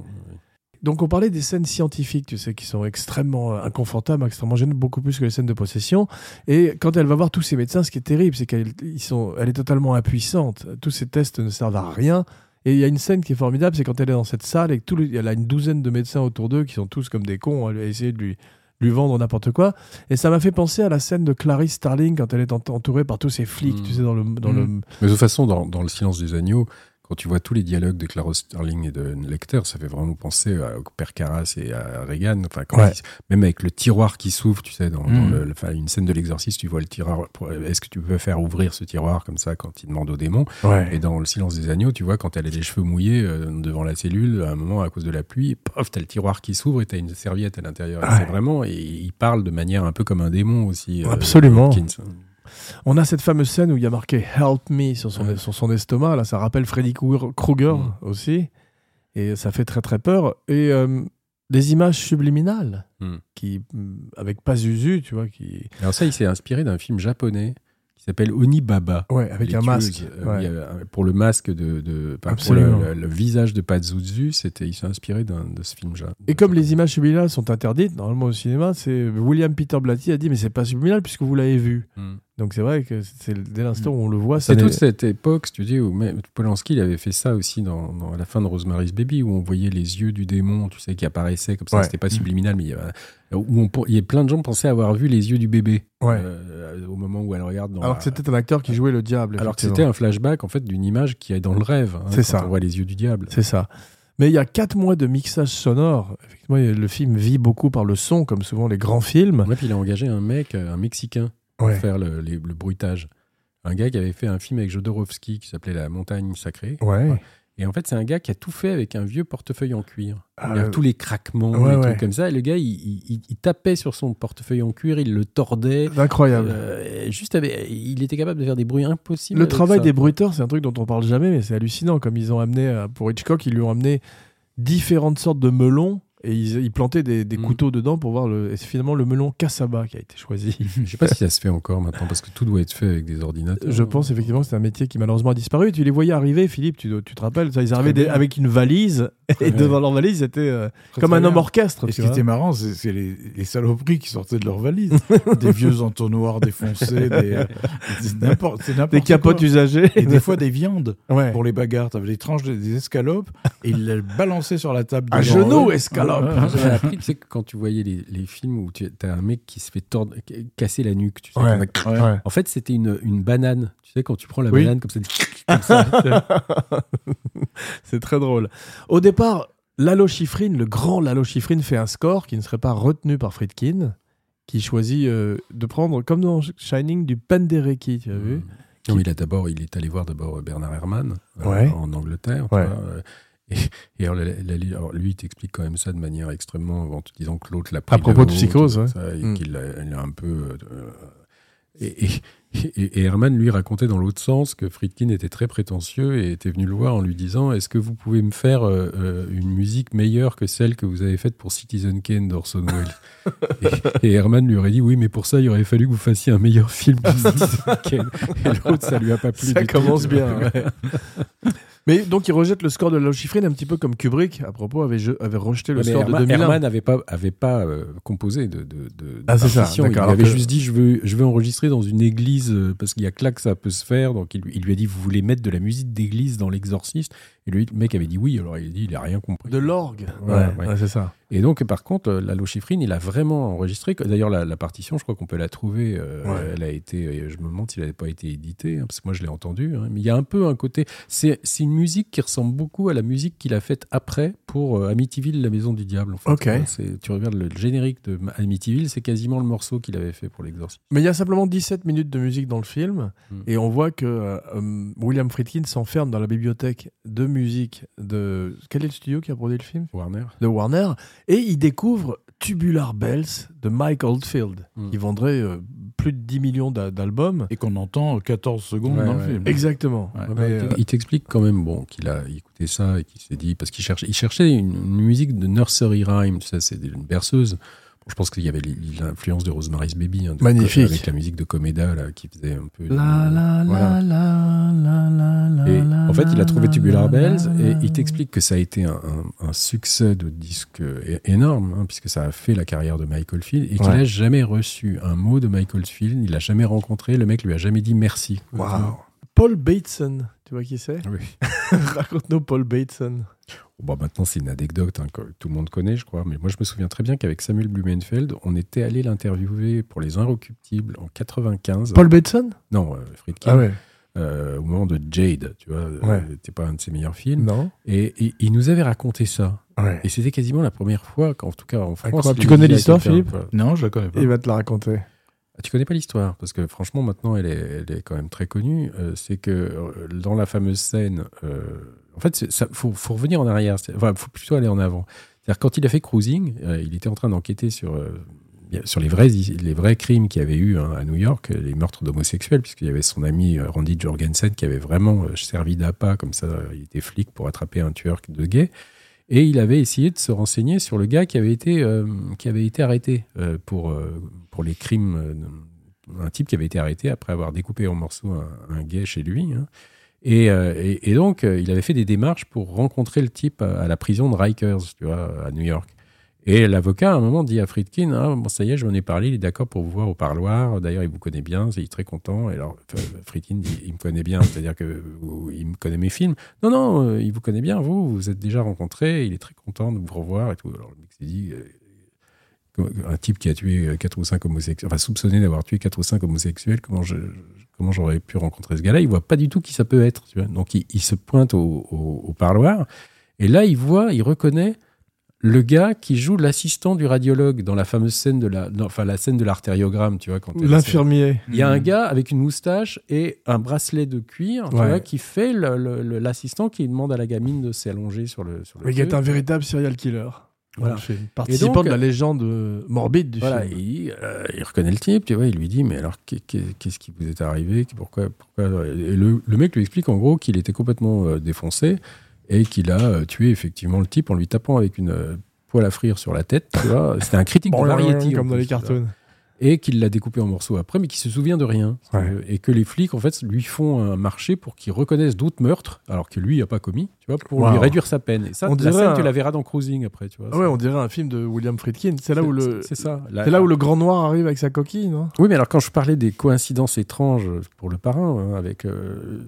Donc on parlait des scènes scientifiques, tu sais, qui sont extrêmement euh, inconfortables, extrêmement gênantes, beaucoup plus que les scènes de possession. Et quand elle va voir tous ces médecins, ce qui est terrible, c'est qu'elle sont, elle est totalement impuissante. Tous ces tests ne servent à rien. Et il y a une scène qui est formidable, c'est quand elle est dans cette salle et que tout le- elle a une douzaine de médecins autour d'eux qui sont tous comme des cons à essayer de lui, lui vendre n'importe quoi. Et ça m'a fait penser à la scène de Clarice Starling quand elle est ent- entourée par tous ces flics, Mm. tu sais, dans le, dans le, Mm. Mais de toute façon, dans, dans Le silence des agneaux, quand tu vois tous les dialogues de Claros Sterling et de Lecter, ça fait vraiment penser à- au père Carras et à Reagan. Enfin, quand Ouais. ils- même avec le tiroir qui s'ouvre, tu sais, dans, dans le- le- enfin, une scène de l'exorciste, tu vois le tiroir. Est-ce que tu peux faire ouvrir ce tiroir comme ça quand il demande au démon Ouais. Et dans Le silence des agneaux, tu vois, quand elle a les cheveux mouillés euh, devant la cellule, à un moment, à cause de la pluie, pof, t'as le tiroir qui s'ouvre et t'as une serviette à l'intérieur. Et Ouais. C'est vraiment, et il parle de manière un peu comme un démon aussi. euh, Absolument. Hopkins. On a cette fameuse scène où il y a marqué Help me sur son, Ouais. sur son estomac. Là, ça rappelle Freddy Krueger Mm. aussi. Et ça fait très très peur. Et euh, des images subliminales, Mm. qui, mm, avec Pazuzu, tu vois, qui. Alors ça, il s'est inspiré d'un film japonais qui s'appelle Onibaba. Ouais, avec Les un masque. Euh, Ouais. a pour le masque de, pour le, le visage de Pazuzu, il s'est inspiré de ce film. ja- Et comme les images subliminales sont interdites, normalement au cinéma, c'est William Peter Blatty a dit Mais c'est pas subliminal puisque vous l'avez vu. Mm. Donc c'est vrai que c'est dès l'instant où on le voit, ça C'est toute cette époque, si tu dis, où même Polanski il avait fait ça aussi dans, dans la fin de Rosemary's Baby, où on voyait les yeux du démon, tu sais, qui apparaissaient comme ça. Ouais. C'était pas subliminal, mais il y, avait, où on, il y a plein de gens pensaient avoir vu les yeux du bébé Ouais. euh, au moment où elle regarde. Dans Alors la- que c'était un acteur qui jouait le diable. alors que c'était un flashback en fait d'une image qui est dans le rêve. hein, C'est ça. On voit les yeux du diable. C'est ça. Mais il y a quatre mois de mixage sonore. Effectivement, le film vit beaucoup par le son, comme souvent les grands films. Ouais, puis il a engagé un mec, euh, un Mexicain, Ouais. pour faire le, les- le bruitage. Un gars qui avait fait un film avec Jodorowsky qui s'appelait La montagne sacrée. Ouais. Et en fait, c'est un gars qui a tout fait avec un vieux portefeuille en cuir. Ah, euh, tous les craquements, ouais, les ouais. trucs comme ça. Et le gars, il, il- il- il tapait sur son portefeuille en cuir, il le tordait. Incroyable. Euh, juste avec, il était capable de faire des bruits impossibles. Le travail ça. des bruiteurs, c'est un truc dont on parle jamais, mais c'est hallucinant. Comme ils ont amené, euh, pour Hitchcock, ils lui ont amené différentes sortes de melons et ils, ils plantaient des, des Mm. couteaux dedans pour voir le. Et c'est finalement le melon Cassaba qui a été choisi. Je sais pas si ça se fait encore maintenant parce que tout doit être fait avec des ordinateurs. Je pense effectivement que c'est un métier qui malheureusement a disparu. Tu les voyais arriver, Philippe, tu, tu te rappelles ça, Ils arrivaient des- avec une valise et bien. devant leur valise, c'était euh, comme un bien. homme orchestre. Et ce qui était marrant, c'est c'est les, les saloperies qui sortaient de leurs valises. des vieux entonnoirs défoncés, des, c'est n'importe c'est n'importe Des capotes quoi. usagées. Et des fois des viandes Ouais. pour les bagarres. T'avais des tranches, de- des escalopes, et ils les balançaient sur la table. À genoux, eux. J'avais appris, tu sais, que quand tu voyais les, les films où tu as un mec qui se fait tordre, casser la nuque, tu sais, Ouais. Ouais. En fait, c'était une, une banane. Tu sais, quand tu prends la Oui. banane comme ça, comme ça. c'est très drôle. Au départ, Lalo Schifrin, le grand Lalo Schifrin, fait un score qui ne serait pas retenu par Friedkin, qui choisit euh, de prendre, comme dans Shining, du Penderecki, tu as vu Non, mais il a d'abord, il est allé voir d'abord Bernard Herrmann euh, en Angleterre. tu Ouais. vois, euh, et, et alors, la- la- alors, lui, il t'explique quand même ça de manière extrêmement en te disant que l'autre l'a pris À propos de haut, psychose, tout ouais. ça, et Mm. qu'il a, a un peu. euh, et, et, et- et Herman lui racontait dans l'autre sens que Friedkin était très prétentieux et était venu le voir en lui disant Est-ce que vous pouvez me faire euh, euh, une musique meilleure que celle que vous avez faite pour Citizen Kane d'Orson Welles? Et, et Herman lui aurait dit Oui, mais pour ça, il aurait fallu que vous fassiez un meilleur film que Citizen Kane. Et l'autre, ça lui a pas plu. Ça du tout. commence bien. ouais. Mais donc, il rejette le score de la Lochifrine un petit peu comme Kubrick, à propos, avait, je- avait rejeté le mais score Herman, de 2001. Herman n'avait pas, avait pas euh, composé de, de, de Ah, ça. Il avait que- juste dit je veux, je veux enregistrer dans une église euh, parce qu'il y a que là que ça peut se faire. Donc il, il lui a dit vous voulez mettre de la musique d'église dans l'exorciste? Et lui, le mec avait dit oui. Alors il a dit il a rien compris. De l'orgue. Ouais, Ouais, ouais. ouais, c'est ça. Et donc, par contre, euh, la Lochifrine, il a vraiment enregistré. D'ailleurs, la, la partition, je crois qu'on peut la trouver. euh, Ouais. Elle a été. Je me demande s'il n'avait pas été édité, hein, parce que moi, je l'ai entendu. hein. Mais il y a un peu un côté. C'est c'est une musique qui ressemble beaucoup à la musique qu'il a faite après pour euh, Amityville, la Maison du Diable. En fait. Ok. Tu regardes le générique de Amityville, c'est quasiment le morceau qu'il avait fait pour l'exorcisme. Mais il y a simplement 17 minutes de musique dans le film, Mm. et on voit que euh, William Friedkin s'enferme dans la bibliothèque de musique de. Quel est le studio qui a produit le film? Warner. De Warner, et il découvre Tubular Bells de Mike Oldfield, Mm. qui vendrait euh, plus de 10 millions d'a- d'albums. Et qu'on entend 14 secondes Ouais, dans ouais. le film. Exactement. Ouais. Mais, Il euh, t'explique quand même bon, qu'il a écouté ça et qu'il s'est dit. Parce qu'il cherchait, il cherchait une, une musique de nursery rhyme, tu sais, c'est des- une berceuse. Je pense qu'il y avait l'influence de Rosemary's Baby. hein, de- Magnifique. Avec la musique de Coméda, là, qui faisait un peu. La la Voilà. la la la la la Et la en fait, il a trouvé la Tubular la Bells la et la. il t'explique que ça a été un, un- un succès de disque énorme, hein, puisque ça a fait la carrière de Michael Field et qu'il Ouais. n'a jamais reçu un mot de Michael Field, il l'a jamais rencontré, le mec lui a jamais dit merci. Waouh. Paul Bateson, tu vois qui c'est Oui. Raconte-nous Paul Bateson. Bon, maintenant, c'est une anecdote hein, que tout le monde connaît, je crois. Mais moi, je me souviens très bien qu'avec Samuel Blumenfeld, on était allé l'interviewer pour Les Inrecuptibles en 95. Paul Bateson Non, euh, Friedkin. Ah ouais. euh, au moment de Jade, tu vois. euh, Ouais. C'était pas un de ses meilleurs films. Non Et, et il nous avait raconté ça. Ouais. Et c'était quasiment la première fois qu'en tout cas en France. Tu connais l'histoire, Philippe. Non, je la connais pas. Il va te la raconter. Ah, Tu connais pas l'histoire parce que franchement maintenant elle est, elle est quand même très connue. Euh, c'est que euh, dans la fameuse scène, euh, en fait, ça faut, faut revenir en arrière. Enfin, faut plutôt aller en avant. C'est-à-dire quand il a fait Cruising, il était en train d'enquêter sur sur les vrais les vrais crimes qu'il y avait eu hein, à New York, les meurtres d'homosexuels, puisqu'il y avait son ami Randy Jorgensen qui avait vraiment servi d'appât comme ça. Il était flic pour attraper un tueur de gay. Et il avait essayé de se renseigner sur le gars qui avait été, euh, qui avait été arrêté euh, pour, euh, pour les crimes. un type qui avait été arrêté après avoir découpé en morceaux un, un gay chez lui. hein. Et, et- donc, il avait fait des démarches pour rencontrer le type à, la prison de Rikers, à New York. Et l'avocat, à un moment, dit à Friedkin Ah, bon, ça y est, je m'en ai parlé, il est d'accord pour vous voir au parloir. D'ailleurs, il vous connaît bien, il est très content. Et alors, Friedkin dit Il me connaît bien, c'est-à-dire que vous- il me connaît mes films. Non, non, euh, il vous connaît bien, vous, vous êtes déjà rencontrés, il est très content de vous revoir et tout. Alors, le mec s'est dit euh, Un type qui a tué euh, quatre ou cinq homosexuels, enfin, soupçonné d'avoir tué quatre ou cinq homosexuels, comment j'aurais pu rencontrer ce gars-là? Il voit pas du tout qui ça peut être. Donc il, se pointe au parloir et là il voit, il reconnaît le gars qui joue l'assistant du radiologue dans la fameuse scène de la, non, enfin la scène de l'artériogramme, tu vois quand L'infirmier. Il y a un Mhm. gars avec une moustache et un bracelet de cuir, tu Ouais. vois, qui fait l'assistant qui demande à la gamine de s'allonger sur le. Sur le gars est un véritable serial killer. Voilà. Film. Participant donc, de la légende euh, morbide du Voilà, film. il, euh, il reconnaît le type, tu vois, il lui dit, mais alors qu'est- qu'est- qu'est-ce qui vous est arrivé? Pourquoi, pourquoi Et le, le mec lui explique en gros qu'il était complètement euh, défoncé et qu'il a euh, tué effectivement le type en lui tapant avec une euh, poêle à frire sur la tête, tu vois. C'était un critique de variété. comme dans les cartoons. Et qu'il l'a découpé en morceaux après, mais qui se souvient de rien. Ouais. Et que les flics, en fait, lui font un marché pour qu'il reconnaisse d'autres meurtres, alors que lui n'a pas commis, tu vois, pour lui réduire sa peine. Et ça, On la dirait scène, un- tu la verras dans Cruising après, tu vois. Ah ouais, on dirait un film de William Friedkin. C'est là où le, C'est ça. La- là où le grand noir arrive avec sa coquille, non? Oui, mais alors quand je parlais des coïncidences étranges pour le parrain, hein, avec euh,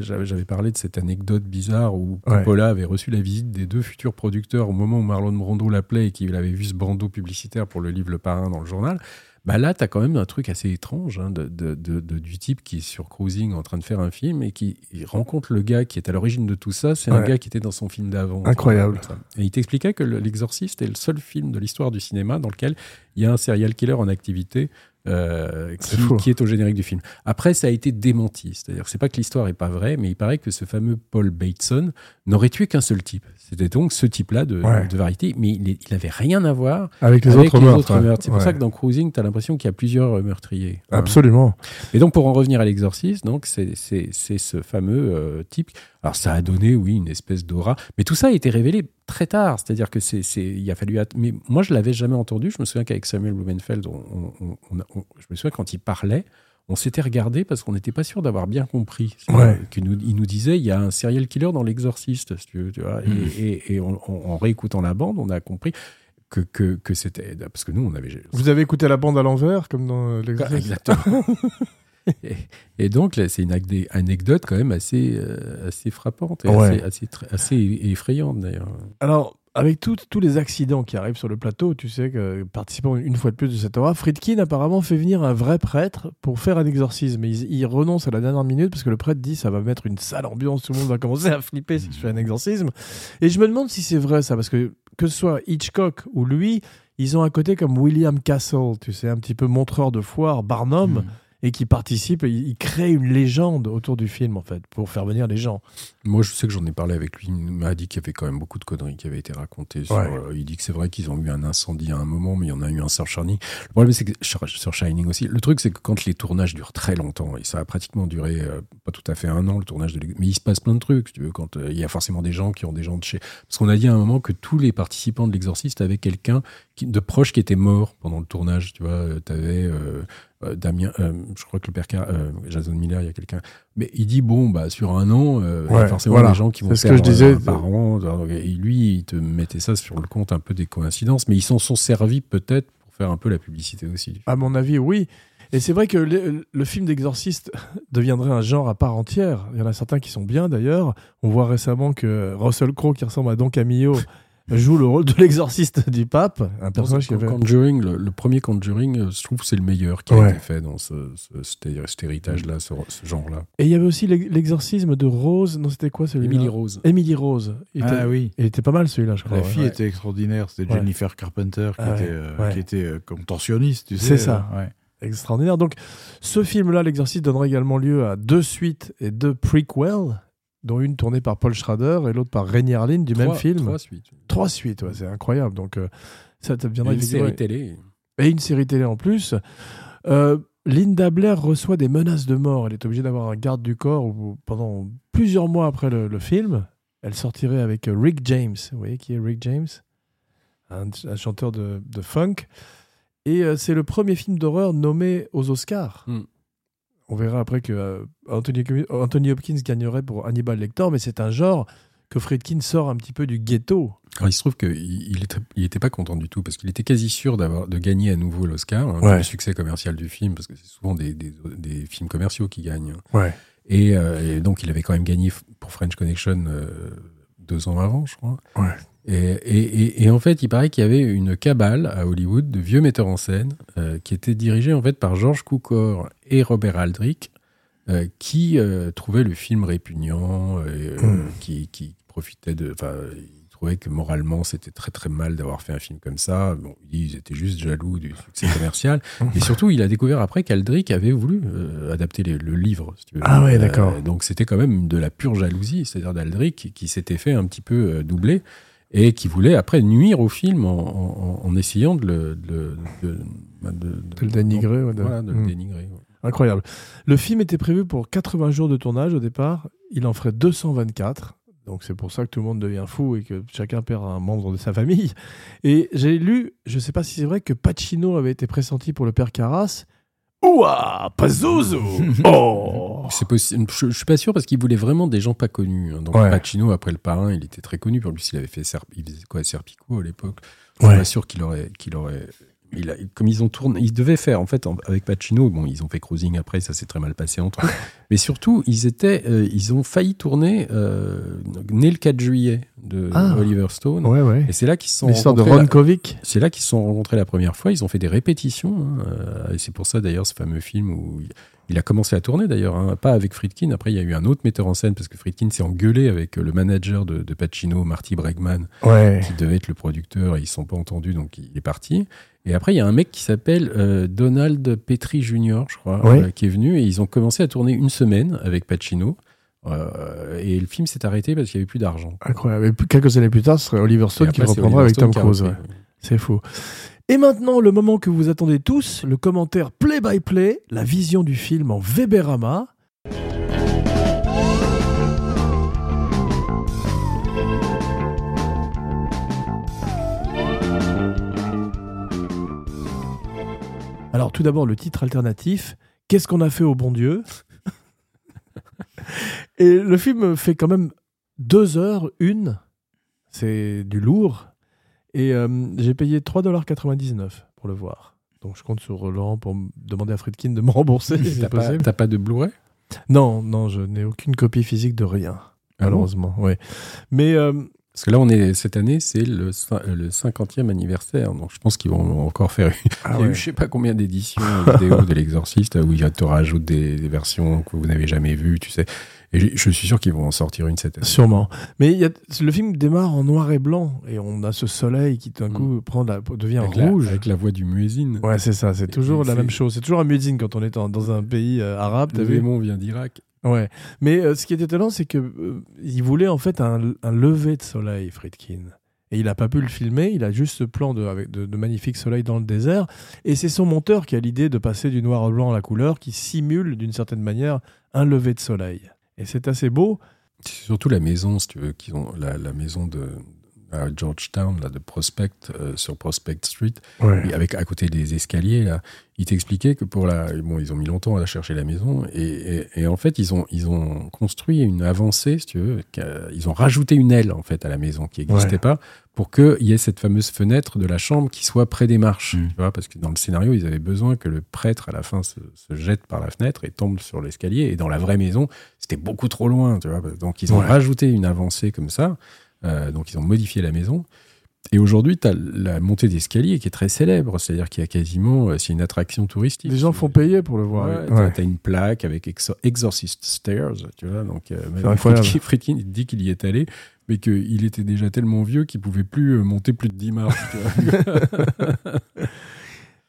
j'avais parlé de cette anecdote bizarre où Ouais. Coppola avait reçu la visite des deux futurs producteurs au moment où Marlon Brando l'appelait et qu'il avait vu ce bandeau publicitaire pour le livre Le Parrain dans le journal. Bah là, tu as quand même un truc assez étrange hein, de, de- de- du type qui est sur Cruising en train de faire un film et qui rencontre le gars qui est à l'origine de tout ça. C'est un gars qui était dans son film d'avant. Incroyable. Et il t'expliquait que le- L'Exorciste est le seul film de l'histoire du cinéma dans lequel il y a un serial killer en activité euh, C'est qui, est au générique du film. Après, ça a été démenti. C'est-à-dire, c'est pas que l'histoire est pas vraie, mais il paraît que ce fameux Paul Bateson n'aurait tué qu'un seul type. C'était donc ce type-là de, Ouais. de variété, mais il, il avait rien à voir Avec les avec autres les meurtres. autres ouais. meurtres. C'est pour ça que dans Cruising, tu as l'impression qu'il y a plusieurs euh, meurtriers. Hein. Absolument. Et donc, pour en revenir à l'exorciste, donc c'est c'est- c'est ce fameux euh, type. Alors, ça a donné, oui, une espèce d'aura. Mais tout ça a été révélé très tard. C'est-à-dire que c'est c'est- il a fallu. Mais moi, je l'avais jamais entendu. Je me souviens qu'avec Samuel Blumenfeld, on, on- on- on- on- je me souviens quand il parlait, on s'était regardé parce qu'on n'était pas sûr d'avoir bien compris. Ouais. Nous, il nous disait, il y a un serial killer dans l'exorciste, si tu veux, tu vois. Et- Hmm. Et, et en, réécoutant la bande, on a compris que, que, que c'était... Parce que nous, on avait... Vous avez écouté la bande à l'envers, comme dans euh, l'exercice Exactement. et, et donc, c'est une anecdote quand même assez, euh, assez frappante et Ouais. assez, assez, tr- assez effrayante, d'ailleurs. Alors, avec tous les accidents qui arrivent sur le plateau, tu sais que participant une fois de plus de cette aura, Friedkin apparemment fait venir un vrai prêtre pour faire un exorcisme. Il, il renonce à la dernière minute parce que le prêtre dit ça va mettre une sale ambiance, tout le monde va commencer à flipper si je fais un exorcisme. Et je me demande si c'est vrai ça, parce que que ce soit Hitchcock ou lui, ils ont un côté comme William Castle, tu sais, un petit peu montreur de foire, Barnum, Mm. Et qui participe, et il, il crée une légende autour du film en fait, pour faire venir les gens. Moi, je sais que j'en ai parlé avec lui. Il m'a dit qu'il y avait quand même beaucoup de conneries qui avaient été racontées. Sur, Ouais. euh, il dit que c'est vrai qu'ils ont eu un incendie à un moment, mais il y en a eu un sur Shining. Le problème, c'est que sur, Shining aussi, le truc, c'est que quand les tournages durent très longtemps, et ça a pratiquement duré euh, pas tout à fait un an, le tournage de Mais il se passe plein de trucs, tu veux, quand euh, il y a forcément des gens qui ont des gens de chez. Parce qu'on a dit à un moment que tous les participants de l'exorciste avaient quelqu'un de proche qui était mort pendant le tournage. Tu vois, tu avais Damien, euh, je crois que le père Car- euh, Jason Miller, il y a quelqu'un. Mais il dit bon, bah sur un an, euh, il y Ouais, a forcément voilà. des gens qui vont ce que perdre je disais. Et lui, il te mettait ça sur le compte un peu des coïncidences, mais ils s'en sont servis peut-être pour faire un peu la publicité aussi. À mon avis, oui. Et c'est vrai que le, le film d'exorciste deviendrait un genre à part entière. Il y en a certains qui sont bien d'ailleurs. On voit récemment que Russell Crowe, qui ressemble à Don Camillo, joue le rôle de l'exorciste du pape. Un personnage qui avait... Conjuring, le, le premier Conjuring, euh, je trouve que c'est le meilleur qui a été fait dans ce, ce- cet, cet héritage-là, ce, ce genre-là. Et il y avait aussi l'ex- l'exorcisme de Rose. Non, c'était quoi celui-là? Emily Rose. Emily Rose. Il était, Ah oui. il était pas mal celui-là, je crois. La fille ouais. était extraordinaire. C'était Ouais. Jennifer Carpenter qui Ah ouais, était, euh, ouais. qui était euh, contorsionniste, tu sais. C'est ça. euh, ouais. Extraordinaire. Donc, ce film-là, L'Exorciste, donnera également lieu à deux suites et deux prequels, dont une tournée par Paul Schrader et l'autre par Rainier Harlin du même film. Trois suites. Trois suites, ouais, c'est incroyable. Donc, euh, ça te Et viendra une série télé. Et une série télé en plus. Euh, Linda Blair reçoit des menaces de mort. Elle est obligée d'avoir un garde du corps où, pendant plusieurs mois après le, le film. Elle sortirait avec euh, Rick James. Vous voyez qui est Rick James? Un, un chanteur de, de funk. Et euh, c'est le premier film d'horreur nommé aux Oscars. Hmm. On verra après que euh, Anthony, Anthony Hopkins gagnerait pour Hannibal Lecter, mais c'est un genre que Friedkin sort un petit peu du ghetto. Alors, il se trouve qu'il il était, il était pas content du tout parce qu'il était quasi sûr de gagner à nouveau l'Oscar, hein, Ouais. le succès commercial du film, parce que c'est souvent des, des, des films commerciaux qui gagnent. Ouais. Et, euh, et donc, il avait quand même gagné pour French Connection euh, deux ans avant, je crois. Ouais. Et, et, et, en fait, il paraît qu'il y avait une cabale à Hollywood de vieux metteurs en scène euh, qui était dirigée en fait par George Cukor et Robert Aldrich, euh, qui euh, trouvaient le film répugnant, et, euh, Mm. qui, qui profitaient de. Enfin, ils trouvaient que moralement, c'était très très mal d'avoir fait un film comme ça. Bon, ils étaient juste jaloux du succès commercial. et surtout, il a découvert après qu'Aldrich avait voulu euh, adapter les- le livre. si tu veux. Ah ouais, d'accord. donc c'était quand même de la pure jalousie, c'est-à-dire d'Aldrich qui, qui s'était fait un petit peu euh, doubler et qui voulait après nuire au film en, en- en essayant de le, de, le- de- de- de- De le dénigrer, ouais, de- Voilà, de le Mm. dénigrer. ouais. Incroyable. Le film était prévu pour 80 jours de tournage au départ. Il en ferait 224. Donc c'est pour ça que tout le monde devient fou et que chacun perd un membre de sa famille. Et j'ai lu, je ne sais pas si c'est vrai, que Pacino avait été pressenti pour le père Carras. Ouah, Pazuzu Oh C'est possible. Je, je suis pas sûr parce qu'il voulait vraiment des gens pas connus. hein. Donc Ouais. Pacino après le parrain, il était très connu. Pour lui, il avait fait Serp- il faisait quoi Serpico à l'époque? Je suis pas sûr qu'il aurait, qu'il aurait. Il a- comme ils ont tourné, ils devaient faire en fait en- avec Pacino. Bon, ils ont fait Cruising après, ça s'est très mal passé entre eux. Mais surtout, ils étaient, euh, ils ont failli tourner euh, Né le 4 juillet de Ah. Oliver Stone. Ouais, ouais. Et c'est là qu'ils se sont L'histoire de rencontrés Ron la- Kovic. c'est là qu'ils se sont rencontrés la première fois. Ils ont fait des répétitions. hein, euh, c'est pour ça d'ailleurs ce fameux film où il, a commencé à tourner d'ailleurs, hein, pas avec Friedkin. Après, il y a eu un autre metteur en scène parce que Friedkin s'est engueulé avec euh, le manager de, de Pacino, Marty Bregman, Ouais. qui devait être le producteur. Et ils ne sont pas entendus, donc il est parti. Et après, il y a un mec qui s'appelle euh, Donald Petrie Jr., je crois, Ouais. euh, qui est venu et ils ont commencé à tourner une semaine avec Pacino. Euh, et le film s'est arrêté parce qu'il n'y avait plus d'argent. Incroyable. Et quelques années plus tard, ce serait Oliver Stone qui reprendra Oliver avec Stone Tom Cruise. ouais. C'est fou. Et maintenant, le moment que vous attendez tous, le commentaire play-by-play, la vision du film en Weberama. Alors tout d'abord le titre alternatif, qu'est-ce qu'on a fait au bon Dieu? Et le film fait quand même deux heures, une. C'est du lourd. Et euh, j'ai payé 3,99$ pour le voir. Donc je compte sur Laurent pour demander à Friedkin de me rembourser si T'as pas, pas de Blu-ray? Non, non, je n'ai aucune copie physique de rien, Ah bon? malheureusement. ouais. Mais euh, Parce que là, on est cette année, c'est le, euh, le 50e anniversaire. Donc, je pense qu'ils vont encore faire. une- ah Il y a eu je sais pas combien d'éditions vidéo de l'Exorciste où ils te rajoutent des, des versions que vous n'avez jamais vues, tu sais. Et je, je suis sûr qu'ils vont en sortir une cette année. Sûrement. Mais il y a, le film démarre en noir et blanc et on a ce soleil qui d'un Mm. coup prend la, devient Avec la, rouge. avec la voix du muezzin. Ouais, c'est ça. C'est toujours et la même chose. C'est toujours un muezzin quand on est dans un pays euh, arabe. Le démon vient d'Irak. Ouais. Mais euh, ce qui est étonnant, c'est que euh, il voulait en fait un, lever de soleil, Friedkin. Et il n'a pas pu le filmer. Il a juste ce plan de, avec de, de magnifiques soleils dans le désert. Et c'est son monteur qui a l'idée de passer du noir au blanc à la couleur, qui simule d'une certaine manière un lever de soleil. Et c'est assez beau. Surtout la maison, si tu veux, qu'ils ont, la maison de à Georgetown, là, de Prospect, euh, sur Prospect Street, et avec à côté des escaliers, là, ils t'expliquaient que pour la, bon, ils ont mis longtemps à chercher la maison, et, et- et en fait, ils ont, ils ont construit une avancée, si tu veux, ils ont rajouté une aile en fait à la maison qui n'existait Ouais. pas, pour qu'il y ait cette fameuse fenêtre de la chambre qui soit près des marches, Mm. tu vois, parce que dans le scénario, ils avaient besoin que le prêtre à la fin se, se jette par la fenêtre et tombe sur l'escalier, et dans la vraie maison, c'était beaucoup trop loin, tu vois, donc ils ont Ouais. rajouté une avancée comme ça. Euh, donc ils ont modifié la maison. Et aujourd'hui, tu as la montée d'escalier qui est très célèbre, c'est-à-dire qu'il y a quasiment, euh, c'est une attraction touristique. Les gens font payer pour le voir. Ouais, Ouais. t'as- t'as une plaque avec Exor- Exorcist Stairs, tu vois. Donc, euh, même incroyable. Friedkin, Friedkin, il dit qu'il y est allé, mais qu'il était déjà tellement vieux qu'il pouvait plus monter plus de 10 marches.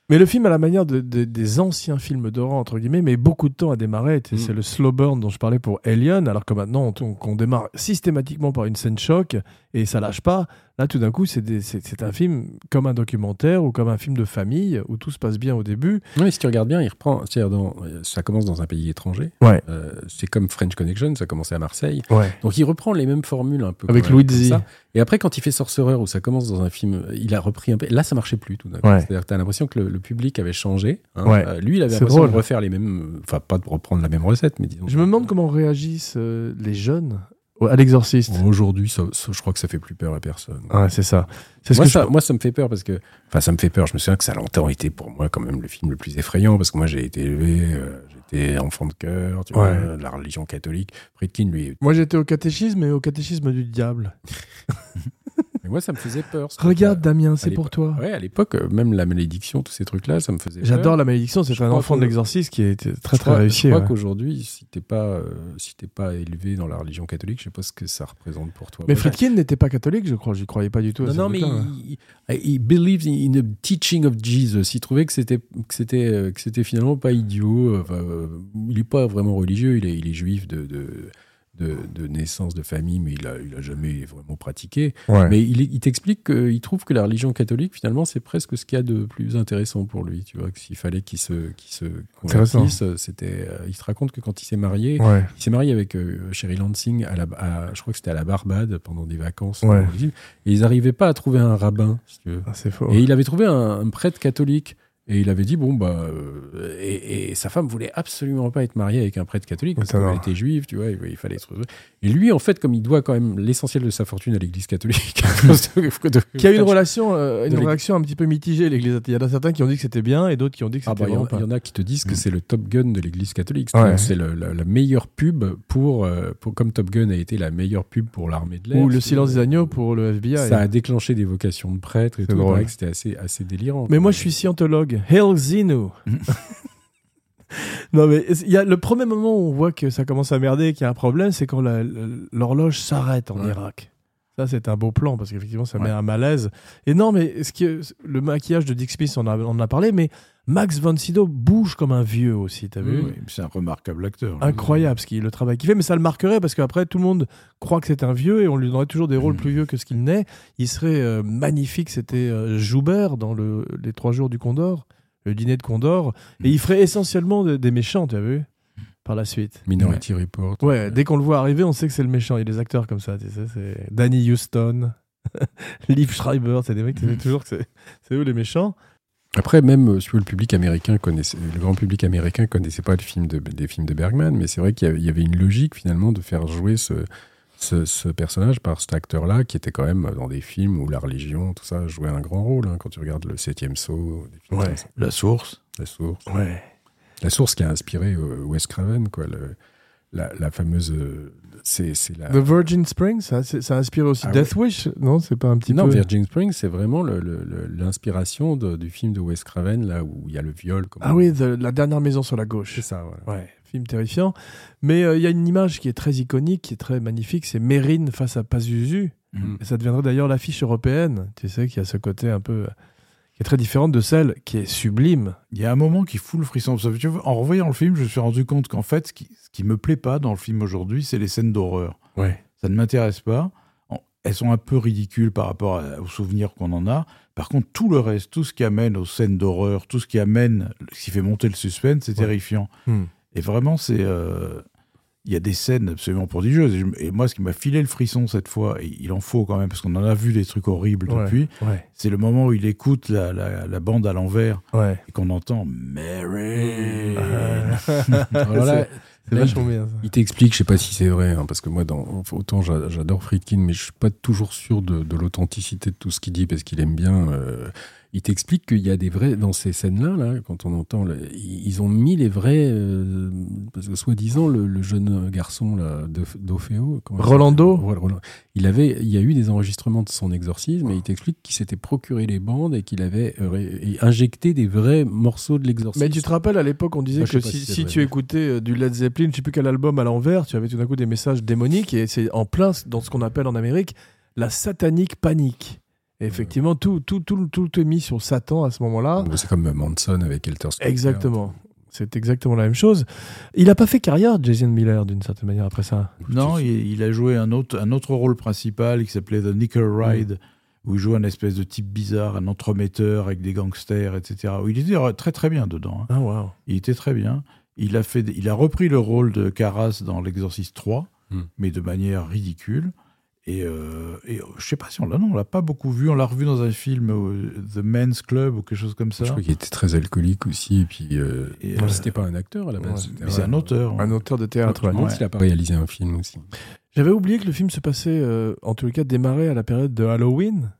Mais le film, à la manière de- de- des anciens films d'horreur, entre guillemets, met beaucoup de temps à démarrer. Mm. C'est le slow burn dont je parlais pour Alien, alors que maintenant, on, démarre systématiquement par une scène choc et ça lâche pas. Là, tout d'un coup, c'est un film comme un documentaire ou comme un film de famille où tout se passe bien au début. Non, mais si tu regardes bien, il reprend. dans- ça commence dans un pays étranger. Ouais. Euh, c'est comme French Connection, ça commençait à Marseille. Ouais. Donc il reprend les mêmes formules un peu. Avec comme ça. Et après, quand il fait Sorcerer, où ça commence dans un film, il a repris un peu. Là, ça marchait plus tout d'un coup. Ouais. C'est-à-dire que tu as l'impression que le, le public avait changé. hein. Ouais. Euh, lui, il avait l'impression de refaire les mêmes. Enfin, pas de reprendre la même recette, mais disons. Je me demande comment réagissent euh, les jeunes à l'exorciste. Aujourd'hui, ça- ça- je crois que ça fait plus peur à personne. Ouais, c'est ça. C'est ce Moi que je- ça, moi, ça me fait peur parce que. Enfin, ça me fait peur. Je me souviens que ça a longtemps été pour moi quand même le film le plus effrayant parce que moi, j'ai été élevé, euh, j'étais enfant de cœur, tu vois, Ouais. de la religion catholique. Friedkin, lui. Moi, j'étais au catéchisme, mais au catéchisme du diable. Mais moi, ça me faisait peur. ce Regarde. Damien, c'est pour toi. Ouais, à l'époque, euh, même la malédiction, tous ces trucs-là, ça me faisait peur. J'adore la malédiction, c'est un enfant que- de l'exorciste qui est très Je très réussi. je crois ouais. qu'aujourd'hui, si t'es pas, euh, si t'es pas élevé dans la religion catholique, je sais pas ce que ça représente pour toi. Mais. Friedkin n'était pas catholique, je crois. Je croyais pas du tout. Non, mais il, il, believes in the teaching of Jesus. Il trouvait que c'était, que c'était, euh, que c'était finalement pas idiot. enfin, il est pas vraiment religieux. Il est, il est juif de, de, de, de naissance, de famille, mais il a, il a jamais vraiment pratiqué. Ouais. Mais il, il t'explique qu'il trouve que la religion catholique, finalement, c'est presque ce qu'il y a de plus intéressant pour lui. Tu vois, que s'il fallait qu'il se, qu'il se convertisse, c'était. euh, il te raconte que quand il s'est marié, Ouais. il s'est marié avec euh, Sherry Lansing, à la, à- je crois que c'était à la Barbade pendant des vacances. Ouais. Et ils n'arrivaient pas à trouver un rabbin, si tu veux. Ah, c'est faux. Et il avait trouvé un, un prêtre catholique. Et il avait dit, bon, bah. euh, et, et sa femme voulait absolument pas être mariée avec un prêtre catholique parce Étonnant. qu'elle était juive, tu vois, il, il fallait être. Et lui, en fait, comme il doit quand même l'essentiel de sa fortune à l'église catholique. Qui a eu une relation, euh, une de l'Église. réaction un petit peu mitigée, l'Église. Il y en a certains qui ont dit que c'était bien et d'autres qui ont dit que Ah c'était bah, il y, en- vraiment il y pas. en a qui te disent que Mm. c'est le Top Gun de l'église catholique. Ouais. C'est-à-dire que C'est le- la, la meilleure pub pour, euh, pour. Comme Top Gun a été la meilleure pub pour l'armée de l'air. Ou le silence des agneaux pour le FBI. Ça a déclenché des vocations de prêtres et C'est tout. Il drôle. paraît que c'était assez, assez délirant. Mais moi, je suis scientologue. Hail Zenu. non, mais il y a le premier moment où on voit que ça commence à merder, qu'il y a un problème, c'est quand l'horloge s'arrête en Ouais. Irak. Ça, c'est un beau plan parce qu'effectivement, ça met un malaise. Et non, mais ce qui le maquillage de Dick Smith, on, a- on en a parlé, mais Max von Sydow bouge comme un vieux aussi, t'as vu Oui, c'est un remarquable acteur. Incroyable ce qui, le travail qu'il fait, mais ça le marquerait parce qu'après tout le monde croit que c'est un vieux et on lui donnerait toujours des rôles Mhm. plus vieux que ce qu'il n'est. Il serait euh, magnifique, c'était euh, Joubert dans le, les trois jours du Condor, le dîner de Condor, et il ferait essentiellement de- des méchants, tu as vu Par la suite. Minority Report. Ouais, dès qu'on le voit arriver, on sait que c'est le méchant. Il y a des acteurs comme ça, tu sais, c'est Danny Houston, Liv Schreiber, c'est des mecs, tu sais Mhm. toujours que c'est eux les méchants. Après, même euh, sur le public américain connaissait, le grand public américain connaissait pas le film de, des films de Bergman, mais c'est vrai qu'il y avait- il y avait une logique finalement de faire jouer ce, ce, ce personnage par cet acteur-là, qui était quand même dans des films où la religion, tout ça, jouait un grand rôle. hein, quand tu regardes le Septième Saut, des films Ouais. comme ça. La source. La Source. Ouais. La Source qui a inspiré euh, Wes Craven, quoi. le- la, la fameuse. euh, c'est la. The Virgin Springs, ça, ça inspire aussi Ah Death Wish Non, c'est pas un petit non, peu. Virgin Springs, c'est vraiment l'inspiration du film de Wes Craven, là où il y a le viol. comme- Ah oui, The- la dernière maison sur la gauche. c'est ça. voilà. Ouais, film terrifiant. Mais euh, il y a une image qui est très iconique, qui est très magnifique, c'est Mérine face à Pazuzu. Mm. Et ça deviendrait d'ailleurs l'affiche européenne. Tu sais, qui a ce côté un peu. Qui est très différente de celle qui est sublime. Il y a un moment qui fout le frisson. En revoyant le film, je me suis rendu compte qu'en fait, ce qui, ce qui me plaît pas dans le film aujourd'hui, c'est les scènes d'horreur. Ouais. Ça ne m'intéresse pas. Elles sont un peu ridicules par rapport aux souvenirs qu'on en a. Par contre, tout le reste, tout ce qui amène aux scènes d'horreur, tout ce qui amène, ce qui fait monter le suspense, c'est Ouais. terrifiant. Hmm. Et vraiment, c'est. euh, Il y a des scènes absolument prodigieuses. Et, je- et moi, ce qui m'a filé le frisson cette fois, et il en faut quand même, parce qu'on en a vu des trucs horribles Ouais. depuis, Ouais. c'est le moment où il écoute la, la- la bande à l'envers Ouais. et qu'on entend Mary. C'est vachement bien. ça. Il t'explique, je sais pas si c'est vrai, hein, parce que moi, dans, autant j'a- j'adore Friedkin, mais je suis pas toujours sûr de, de l'authenticité de tout ce qu'il dit, parce qu'il aime bien. euh, il t'explique qu'il y a des vrais dans ces scènes-là, là, quand on entend, ils ont mis les vrais, euh, parce que soi-disant le, le jeune garçon là, de- d'Ophéo, Rolando il avait, il y a eu des enregistrements de son exorcisme, et il t'explique qu'il s'était procuré les bandes et qu'il avait euh, injecté des vrais morceaux de l'exorcisme. Mais tu te rappelles, à l'époque, on disait Moi, que si, tu écoutais euh, du Led Zeppelin, je sais plus quel album à l'envers, tu avais tout d'un coup des messages démoniques, et c'est en plein dans ce qu'on appelle en Amérique la satanique panique. Et effectivement, tout, tout, tout, tout est mis sur Satan à ce moment-là. C'est comme Manson avec Helter Skelter. Exactement. C'est exactement la même chose. Il n'a pas fait carrière, Jason Miller, d'une certaine manière, après ça. Non, il, il a joué un autre, un autre rôle principal qui s'appelait The Nickel Ride, où il jouait un espèce de type bizarre, un entremetteur avec des gangsters, etc. Où il était très très bien dedans. hein. Ah, waouh. Il était très bien. Il a, fait, il a repris le rôle de Caras dans L'Exorciste 3, Hmm. mais de manière ridicule. Et, euh, et euh, je sais pas si on l'a, non, on l'a pas beaucoup vu. On l'a revu dans un film, euh, The Men's Club ou quelque chose comme ça. Je crois qu'il était très alcoolique aussi, et puis euh, euh, c'était pas un acteur à la base. ouais. c'est un auteur. Un auteur de Je théâtre. me ouais. s'il a pas réalisé un film aussi. J'avais oublié que le film se passait, euh, en tout cas, démarrait à la période de Halloween.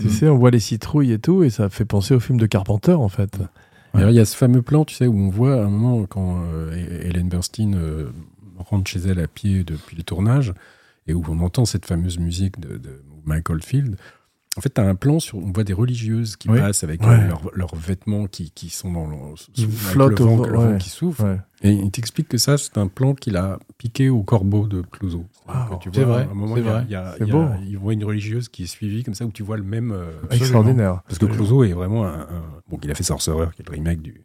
Tu Mm. sais, on voit les citrouilles et tout, et ça fait penser au film de Carpenter, en fait. Ouais. Alors, il y a ce fameux plan, tu sais, où on voit à un moment quand euh, Hélène Burstyn euh, rentre chez elle à pied depuis le tournage, et où on entend cette fameuse musique de, de Michael Field. En fait, tu as un plan sur. On voit des religieuses qui Oui. passent avec Ouais. leurs, leurs vêtements qui, qui sont dans le. Flottent le au vent, le vent ouais. qui souffle. Ouais. Et il t'explique que ça, c'est un plan qu'il a piqué au corbeau de Clouseau. Wow, Que tu c'est vois, vrai, à un moment, il y a- vrai. il y a- C'est il y a- beau. Il voit une religieuse qui est suivie comme ça, où tu vois le même. euh, Extraordinaire. parce que Clouseau est vraiment un, un- Bon, il a fait Sorcerer, qui est le remake du,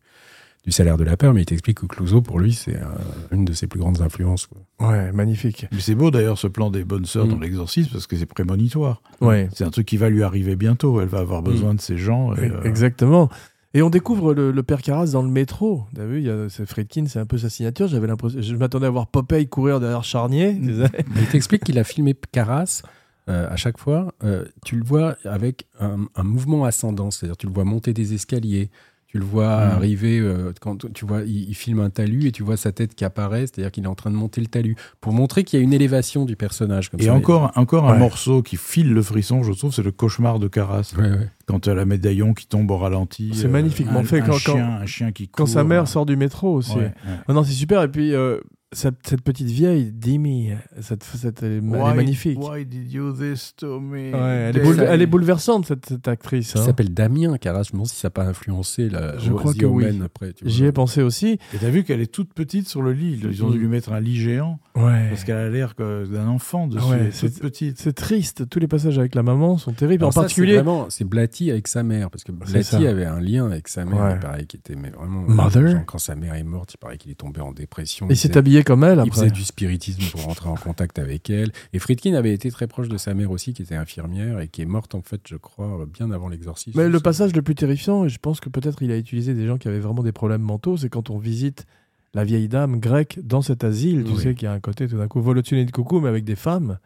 du Salaire de la peur, mais il t'explique que Clouseau, pour lui, c'est un- une de ses plus grandes influences. quoi. Ouais, magnifique. Mais c'est beau d'ailleurs ce plan des bonnes sœurs Mm. dans l'exorcisme parce que c'est prémonitoire. Ouais. C'est un truc qui va lui arriver bientôt. Elle va avoir besoin de ces gens. et, euh, Exactement. Et on découvre le, le père Carras dans le métro. T'as vu, il y a c'est Friedkin, c'est un peu sa signature. J'avais l'impression, je m'attendais à voir Popeye courir derrière Charnier. Mais il t'explique qu'il a filmé Caras. euh, à chaque fois, euh, tu le vois avec un, un mouvement ascendant, c'est-à-dire tu le vois monter des escaliers, tu le vois Mm. arriver, euh, quand tu vois, il, il filme un talus et tu vois sa tête qui apparaît, c'est-à-dire qu'il est en train de monter le talus, pour montrer qu'il y a une élévation du personnage. Comme Et ça. encore, encore un morceau qui file le frisson, je trouve, c'est le cauchemar de Caras. Ouais, ouais. Quand tu as la médaillon qui tombe au ralenti. C'est magnifiquement un- fait. Un Quand- chien, quand- un chien qui Quand sa mère sort du métro aussi. Ouais, ouais. Ah non, c'est super. Et puis, euh, cette, cette petite vieille, Dimi, cette, cette- elle, est, elle magnifique. Why did you this to me? Ouais, elle, est boule- elle est bouleversante, cette, cette actrice. Il hein. s'appelle Damien Caras, je me demande si ça n'a pas influencé la Je crois The que oui. Après. tu vois. J'y ai pensé aussi. Et t'as vu qu'elle est toute petite sur le lit. Ils ont dû Mm. lui mettre un lit géant Ouais. parce qu'elle a l'air que- d'un enfant dessus. Ouais, elle est c'est- petite. C'est triste. Tous les passages avec la maman sont terribles. Alors en ça, particulier. c'est vraiment, c'est Blatty avec sa mère, parce que Blatty avait un lien avec sa mère, Ouais. il paraît qu'il était mais vraiment. Mother? genre, quand sa mère est morte, il paraît qu'il est tombé en dépression. Il s'est faisait- habillé comme elle Il après. faisait du spiritisme pour rentrer en contact avec elle. Et Friedkin avait été très proche de sa mère aussi, qui était infirmière et qui est morte, en fait, je crois, bien avant l'exorcisme. Mais le passage le plus terrifiant, et je pense que peut-être il a utilisé des gens qui avaient vraiment des problèmes mentaux, c'est quand on visite la vieille dame grecque dans cet asile, tu Oui. sais, qu'il y a un côté tout d'un coup vol au-dessus de coucou, mais avec des femmes.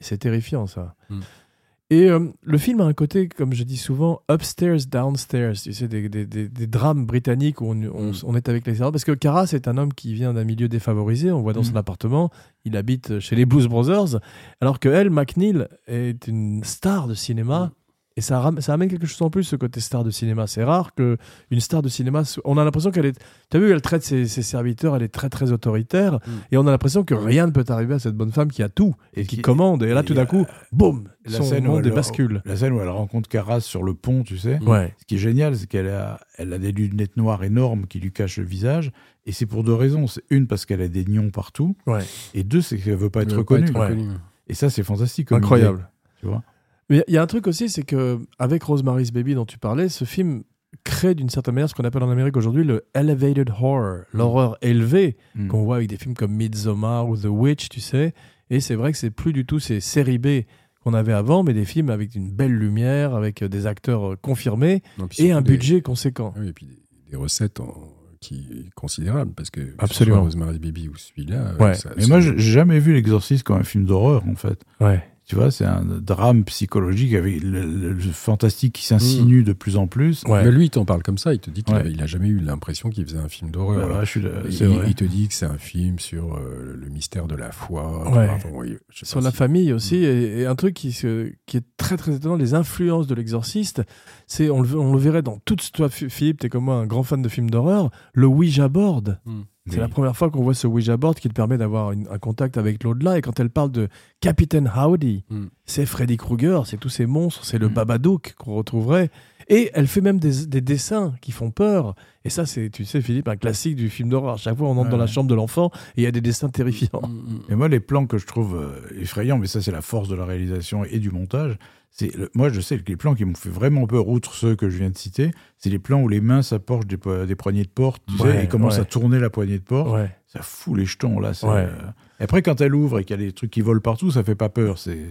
Et c'est terrifiant, ça. Mm. Et euh, le film a un côté, comme je dis souvent, upstairs, downstairs. Tu sais, des, des, des, des drames britanniques où on, on, Mm. on est avec les Parce que Cara, c'est un homme qui vient d'un milieu défavorisé. On voit dans son Mm. appartement, il habite chez les Blues Brothers. Alors que elle, McNeil, est une star de cinéma. Et ça, ram- ça amène quelque chose en plus, ce côté star de cinéma. C'est rare qu'une star de cinéma. On a l'impression qu'elle est. Tu as vu, elle traite ses, ses serviteurs, elle est très, très autoritaire. Mm. Et on a l'impression que rien ne peut arriver à cette bonne femme qui a tout et, qui, qui- commande. Et là, tout d'un coup, boum la Son scène où monde elle- bascule. La scène où elle rencontre Caras sur le pont, tu sais. Ouais. Ce qui est génial, c'est qu'elle a, elle a des lunettes noires énormes qui lui cachent le visage. Et c'est pour deux raisons. C'est une, parce qu'elle a des nions partout. Ouais. Et deux, c'est qu'elle veut pas être reconnue. Ouais. Et ça, c'est fantastique. comme Incroyable. idée, tu vois? Mais il y a un truc aussi, c'est que avec Rosemary's Baby dont tu parlais, ce film crée d'une certaine manière ce qu'on appelle en Amérique aujourd'hui le elevated horror, l'horreur élevée Mm. qu'on voit avec des films comme Midsommar ou The Witch, tu sais. Et c'est vrai que c'est plus du tout ces séries B qu'on avait avant, mais des films avec une belle lumière, avec euh, des acteurs euh, confirmés Non, et un des- budget conséquent. Oui, et puis des, des recettes en- qui considérables parce que que ce Absolument. soit Rosemary's Baby ou celui-là. Ouais. ça- Mais moi, j'ai jamais vu L'Exorciste comme un film d'horreur, en fait. Ouais. Tu vois, c'est un drame psychologique avec le, le- le fantastique qui s'insinue de plus en plus. Ouais. Mais lui, il t'en parle comme ça. Il te dit qu'il Ouais. avait- il a jamais eu l'impression qu'il faisait un film d'horreur. Voilà, là- Il, te dit que c'est un film sur euh, le mystère de la foi. Ouais. Enfin, oui, je sais sur la si- famille aussi Mm. et, et un truc qui, se- qui est très très étonnant les influences de l'exorciste c'est on le, on le verrait dans toute toi Phi- Philippe t'es comme moi un grand fan de films d'horreur le Ouija board Mm. C'est Oui. la première fois qu'on voit ce Ouija board qui te permet d'avoir une- un contact avec l'au-delà et quand elle parle de Capitaine Howdy Mm. c'est Freddy Krueger c'est tous ces monstres c'est le Mm. Babadook qu'on retrouverait et elle fait même des, des dessins qui font peur et ça c'est tu sais Philippe un classique du film d'horreur à chaque fois on entre Ouais, dans la chambre de l'enfant et il y a des dessins terrifiants mm. Et moi, les plans que je trouve euh, effrayants, mais ça, c'est la force de la réalisation et du montage. Le- moi, je sais que les plans qui m'ont fait vraiment peur, outre ceux que je viens de citer, c'est les plans où les mains s'approchent des, des poignées de porte, tu Ouais, sais, et commencent ouais. à tourner la poignée de porte. ouais Ça fout les jetons là. euh, après, quand elle ouvre et qu'il y a des trucs qui volent partout, ça fait pas peur. C'est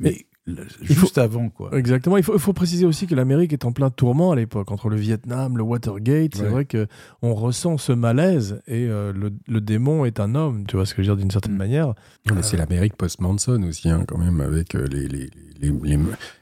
mais faut- juste avant, quoi. Exactement. Il faut, il faut préciser aussi que l'Amérique est en plein tourment à l'époque entre le Vietnam, le Watergate. C'est Ouais. vrai que on ressent ce malaise et euh, le, le démon est un homme. Tu vois ce que je veux dire d'une certaine Mm. manière. Non, mais c'est l'Amérique post-Manson aussi, hein, quand même, avec euh, les. les, les, les- les-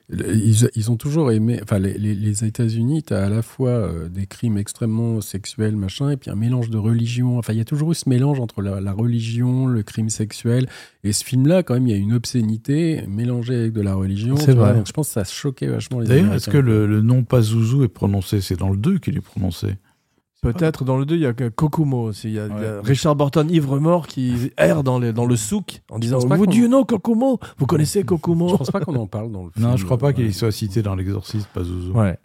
ils, ils ont toujours aimé. Enfin, les, États-Unis, tu as à la fois euh, des crimes extrêmement sexuels, machin, et puis un mélange de religion. Enfin, il y a toujours eu ce mélange entre la, la religion, le crime sexuel. Et ce film-là, quand même, il y a une obscénité mélangée avec de la religion. C'est vois, vrai. donc je pense que ça choquait vachement les D'ailleurs, est-ce que le, le nom Pazuzu est prononcé? C'est dans le 2 qu'il est prononcé. Peut-être dans le 2, il y a Kokumo aussi. Il y a, il y a Ouais. Richard Burton, ivre-mort, qui erre dans, les, dans le souk en disant pas Vous you know Kokumo? Vous connaissez Je Kokumo pense pas qu'on en parle dans le film. Non, je crois pas euh, qu'il soit cité dans l'exorciste Pazuzu. Ouais.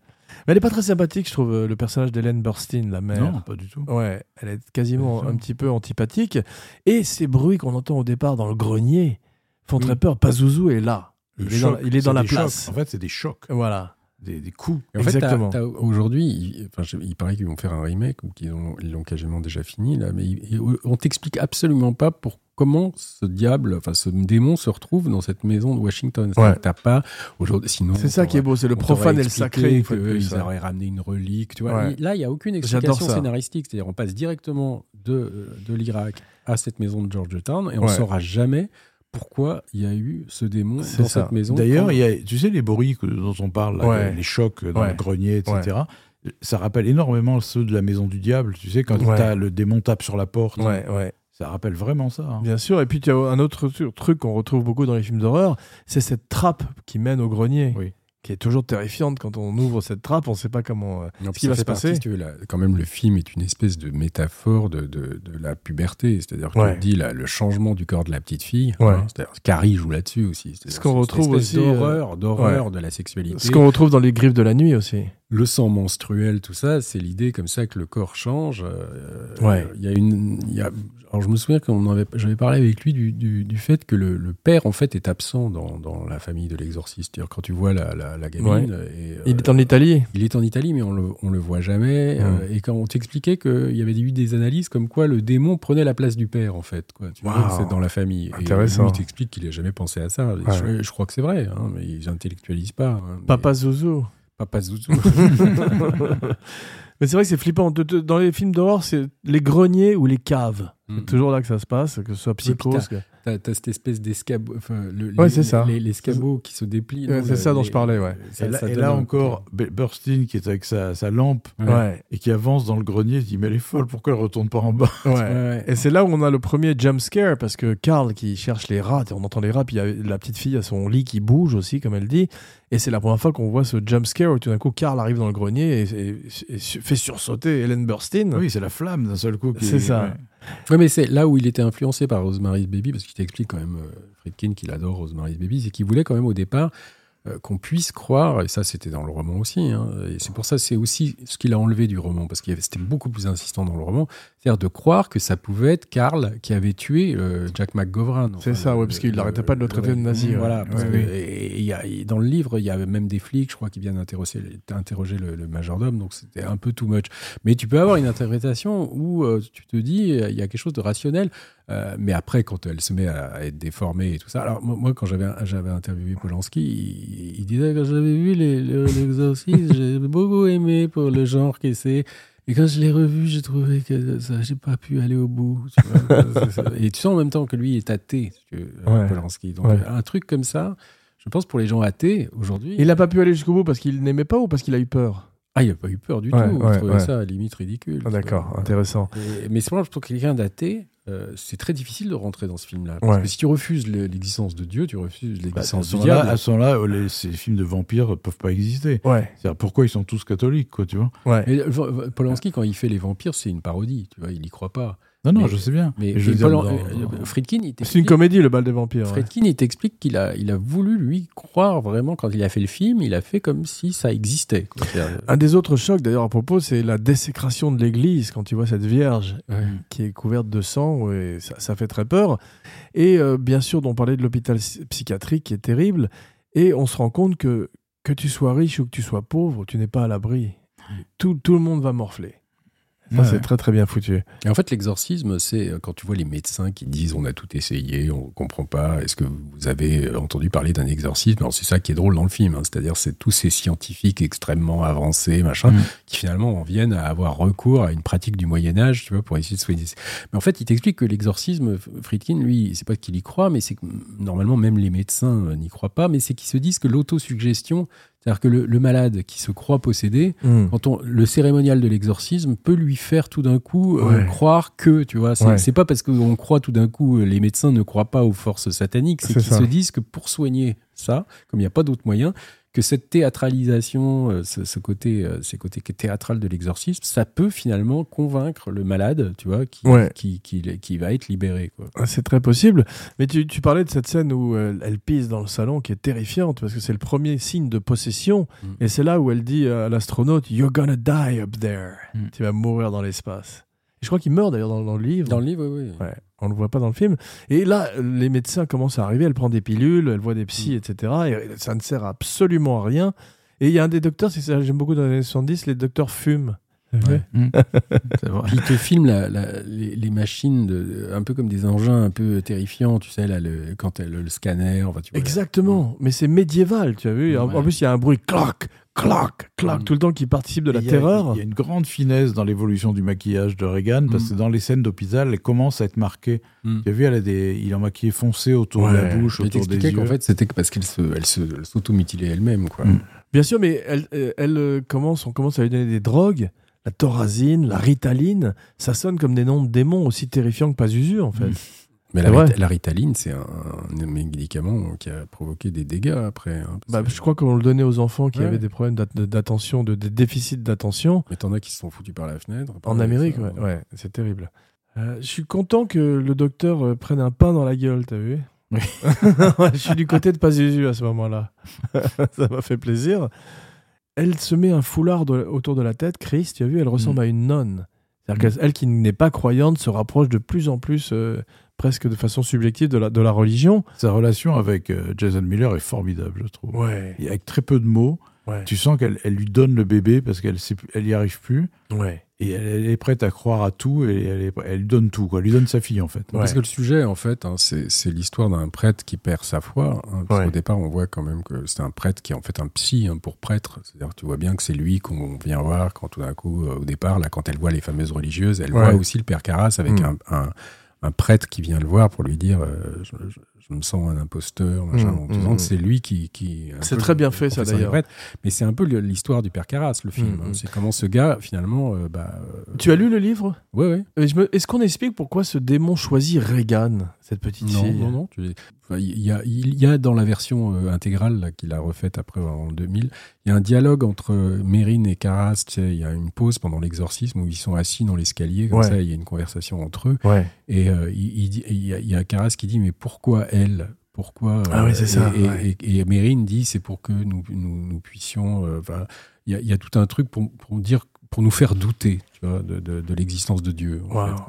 Mais elle est pas très sympathique, je trouve, euh, le personnage d'Hélène Burstyn, la mère. Non, pas du tout. Ouais, elle est quasiment un petit peu antipathique. Et ces bruits qu'on entend au départ dans le grenier font Oui. très peur. Pazuzu est là. Le Il est dans, choc, il est dans c'est la chocs. place. En fait, c'est des chocs, Voilà. Des, des coups. Et En fait, Exactement. aujourd'hui, il, enfin, il paraît qu'ils vont faire un remake ou qu'ils ont- ils l'ont quasiment déjà fini là, mais il- on t'explique absolument pas pour comment ce diable, enfin ce démon se retrouve dans cette maison de Washington. Ouais. T'as pas aujourd'hui, sinon. C'est ça qui est beau, c'est le profane et le sacré. que plus, Ils ouais. auraient ramené une relique, tu vois. Ouais. Là, il n'y a aucune explication scénaristique. C'est-à-dire, on passe directement de, de l'Irak à cette maison de Georgetown et on Ouais. saura jamais pourquoi il y a eu ce démon C'est dans ça. cette maison. D'ailleurs, Quand- il y a, tu sais, les bruits que- dont on parle, là, Ouais. les chocs dans Ouais. le grenier, etc. Ça rappelle énormément ceux de la maison du diable. Tu sais, quand le démon tape sur la porte, Ouais, ouais. ça rappelle vraiment ça. hein. Bien sûr. Et puis, il y a un autre tru- truc qu'on retrouve beaucoup dans les films d'horreur, c'est cette trappe qui mène au grenier. Oui. Qui est toujours terrifiante quand on ouvre cette trappe, on ne sait pas comment. euh, Non, ce qui va se passer. partie, si tu veux, là, quand même, le film est une espèce de métaphore de, de, de la puberté. C'est-à-dire que Ouais. tu te dis là, le changement du corps de la petite fille. Ouais. hein, Carrie joue là-dessus aussi. Ce qu'on retrouve aussi, euh, d'horreur, d'horreur de la sexualité. Ce qu'on retrouve dans les griffes de la nuit aussi. Le sang menstruel, tout ça, c'est l'idée comme ça que le corps change. euh, Ouais. Il y a une, il y a, alors je me souviens qu'on avait, j'avais parlé avec lui du, du, du fait que le, le père en fait est absent dans, dans la famille de l'exorciste. C'est-à-dire quand tu vois la, la, la gamine, Ouais. et, Il euh, est en Italie. il est en Italie, mais on le, on le voit jamais. Euh, et quand on t'expliquait qu'il y avait eu des analyses comme quoi le démon prenait la place du père, en fait. Quoi. Tu vois, Wow. c'est dans la famille. Et Intéressant. lui, il t'explique qu'il n'a jamais pensé à ça. Je, je crois que c'est vrai, hein, mais ils intellectualisent pas. hein, mais- Papa Zouzou. Papa Zouzou. Mais c'est vrai que c'est flippant. De- de- Dans les films d'horreur, c'est les greniers ou les caves. Mm. C'est toujours là que ça se passe, que ce soit psychose. que- T'as cette espèce d'escabeau, enfin, le- Ouais, les- c'est ça. les- l'escabeau qui se déplie. Ouais, non, c'est ça dont les- je parlais, ouais. ça- et là, ça et donne là un- encore, Burstein qui est avec sa, sa lampe Ouais. Et qui avance dans le grenier, il dit mais elle est folle, pourquoi elle retourne pas en bas? Ouais. Ouais, ouais. Et c'est là où on a le premier jump scare parce que Carl qui cherche les rats, on entend les rats, puis il y a la petite fille à son lit qui bouge aussi, comme elle dit. Et c'est la première fois qu'on voit ce jump scare où tout d'un coup Carl arrive dans le grenier et, et- et fait sursauter Helen Burstyn. Oui, c'est la flamme d'un seul coup. C'est ça. Ouais, mais c'est là où il était influencé par Rosemary's Baby, parce qu'il t'explique quand même, euh, Friedkin, qu'il adore Rosemary's Baby, c'est qu'il voulait quand même au départ euh, qu'on puisse croire, et ça c'était dans le roman aussi, hein, et c'est pour ça c'est aussi ce qu'il a enlevé du roman, parce avait- c'était beaucoup plus insistant dans le roman, c'est-à-dire de croire que ça pouvait être Karl qui avait tué euh, Jack McGovern. C'est ça, ouais, parce qu'il n'arrêtait pas de le traiter de nazi. Voilà, Ouais, que- et- a- dans le livre, il y avait même des flics, je crois, qui viennent interroger, interroger le, le majordome, donc c'était un peu too much. Mais tu peux avoir une interprétation où euh, tu te dis, euh, il y a quelque chose de rationnel, euh, mais après, quand elle se met à, à être déformée et tout ça. Alors, moi, quand j'avais j'avais interviewé Polanski, il, il disait que j'avais vu les- le- l'exorcisme, j'ai beaucoup aimé pour le genre que c'est. Et quand je l'ai revu, j'ai trouvé que ça, j'ai pas pu aller au bout. tu vois. Et tu sens en même temps que lui est athée, veux, Ouais. Polanski. Donc, Ouais. un truc comme ça, je pense pour les gens athées aujourd'hui. Il n'a pas pu aller jusqu'au bout parce qu'il n'aimait pas ou parce qu'il a eu peur? Ah, il n'a pas eu peur du Ouais, tout. il trouvait ça à la limite ridicule. Ah, D'accord, intéressant. Et- mais c'est je trouve que quelqu'un d'athée, euh, c'est très difficile de rentrer dans ce film-là. Parce Ouais. que si tu refuses le- l'existence de Dieu, tu refuses Bah, l'existence ce du diable. à ce moment-là, les- ces films de vampires peuvent pas exister. Ouais, pourquoi ils sont tous catholiques, quoi, tu vois? Ouais. Et, euh, Polanski, quand il fait les vampires, c'est une parodie. Tu vois, il y croit pas. Non, non, Mais- je sais bien. Mais, Mais je dire, euh, Friedkin, il C'est une comédie, le bal des vampires. ouais. Friedkin, il t'explique qu'il a, il a voulu, lui, croire vraiment, quand il a fait le film, il a fait comme si ça existait. quoi. C'est-à-dire, Un des autres chocs, d'ailleurs, à propos, c'est la désécration de l'église quand tu vois cette vierge ouais. qui est couverte de sang, et ça, ça fait très peur. Et euh, bien sûr, on parlait de l'hôpital psy- psychiatrique qui est terrible, et on se rend compte que que tu sois riche ou que tu sois pauvre, tu n'es pas à l'abri. Tout, tout le monde va morfler. Ça, Ouais. c'est très très bien foutu. Et en fait, l'exorcisme, c'est euh, quand tu vois les médecins qui disent on a tout essayé, on comprend pas. Est-ce que vous avez euh, entendu parler d'un exorcisme? C'est ça qui est drôle dans le film, hein. c'est-à-dire c'est tous ces scientifiques extrêmement avancés, machin, Mm. qui finalement en viennent à avoir recours à une pratique du Moyen Âge, tu vois, pour essayer de soigner. Mais en fait, il t'explique que l'exorcisme, Friedkin, lui, c'est pas qu'il y croit, mais c'est que normalement même les médecins euh, n'y croient pas, mais c'est qu'ils se disent que l'autosuggestion, c'est-à-dire que le, le malade qui se croit possédé, Hmm. quand on, le cérémonial de l'exorcisme peut lui faire tout d'un coup euh, croire que, tu vois, c'est Ouais. pas parce qu'on croit tout d'un coup, euh, les médecins ne croient pas aux forces sataniques, c'est qu'ils se disent que pour soigner ça, comme il n'y a pas d'autre moyen, que cette théâtralisation, euh, ce, ce côté, euh, ces côtés théâtral de l'exorcisme, ça peut finalement convaincre le malade, tu vois, qui, Ouais. qui, qui, qui va être libéré. Ah, C'est très possible. Mais tu, tu parlais de cette scène où euh, elle pisse dans le salon qui est terrifiante parce que c'est le premier signe de possession. Mm. Et c'est là où elle dit à l'astronaute You're gonna die up there. Mm. Tu vas mourir dans l'espace. Je crois qu'il meurt d'ailleurs dans, dans le livre. Dans le livre, oui. oui. Ouais, on le voit pas dans le film. Et là, les médecins commencent à arriver, elle prend des pilules, elle voit des psys, etc. Et ça ne sert absolument à rien. Et il y a un des docteurs, c'est ça, j'aime beaucoup dans les années 70, les docteurs fument. Ouais. Mm. C'est vrai. Puis il te filme la- la- les, les machines de, un peu comme des engins un peu terrifiants, tu sais, là, le, quand elle, le scanner. Enfin, tu vois, Exactement, mais c'est médiéval, tu as vu. En, en plus, il y a un bruit clac, clac, clac, tout le temps qui participe de la terreur. Il y a une grande finesse dans l'évolution du maquillage de Reagan, parce Mm. que dans les scènes d'hôpital, elle commence à être marquée. Mm. Tu as vu, elle a des, il en maquillé foncé autour de la bouche, autour des yeux. qu'en fait, c'était parce qu'elle se, elle se, elle s'automutilait elle-même, quoi. Mm. Bien sûr, mais elle, euh, elle euh, commence, on commence à lui donner des drogues, la thorazine, la ritaline. Ça sonne comme des noms de démons aussi terrifiants que Pazuzu, en fait. Mm. Mais la, la ritaline, c'est un, un médicament qui a provoqué des dégâts après. hein, Bah, que- je crois qu'on le donnait aux enfants qui Ouais. avaient des problèmes d'at- d'attention, de, des déficits d'attention. Mais t'en as qui se sont foutus par la fenêtre. En Amérique, ça. ouais, ouais, c'est terrible. Euh, je suis content que le docteur euh, prenne un pain dans la gueule, t'as vu? Oui. Je suis du côté de Pazuzu à ce moment-là. Ça m'a fait plaisir. Elle se met un foulard de- autour de la tête, Chris, tu as vu, elle ressemble Mm. à une nonne. C'est-à-dire qu'elle elle qui n'est pas croyante se rapproche de plus en plus, euh, presque de façon subjective, de la, de la religion. Sa relation avec euh, Jason Miller est formidable, je trouve. Ouais, Et avec très peu de mots, ouais, tu sens qu'elle elle lui donne le bébé parce qu'elle elle y arrive plus. ouais. Et elle, elle est prête à croire à tout et elle, est- elle lui donne tout. Quoi. Elle lui donne sa fille, en fait. Ouais. Parce que le sujet, en fait, hein, c'est c'est l'histoire d'un prêtre qui perd sa foi. hein, parce Ouais. qu'au départ, on voit quand même que c'est un prêtre qui est en fait un psy hein, pour prêtre. C'est-à-dire que tu vois bien que c'est lui qu'on vient voir quand tout d'un coup, euh, au départ, là, quand elle voit les fameuses religieuses, elle Ouais. voit aussi le père Carras avec Mm. un, un- un prêtre qui vient le voir pour lui dire euh, je, je- je me sens un imposteur, machin, Mm, en disant mm, que c'est lui qui. qui C'est très bien fait, ça, d'ailleurs. Mais c'est un peu l'histoire du père Carras, le film. Hein. C'est comment ce gars, finalement. euh, bah, euh, Tu as lu le livre? Ouais. Je me- Est-ce qu'on explique pourquoi ce démon choisit Reagan, cette petite Non, fille non, non. tu- enfin, Il y, a, il y a dans la version euh, intégrale qu'il a refaite après en 2000, il y a un dialogue entre euh, Mérine et Carras. Tu sais, il y a une pause pendant l'exorcisme où ils sont assis dans l'escalier, comme Ouais. ça, il y a une conversation entre eux. Ouais. Et euh, il, il il y, a, il y a Carras qui dit Mais pourquoi elle? Pourquoi euh, Ah oui, c'est ça, Et, et- ouais. et- et Mérine dit c'est pour que nous, nous, nous puissions. euh, il y, a, il y a tout un truc pour, pour dire, pour nous faire douter, tu vois, de, de, de l'existence de Dieu. en fait.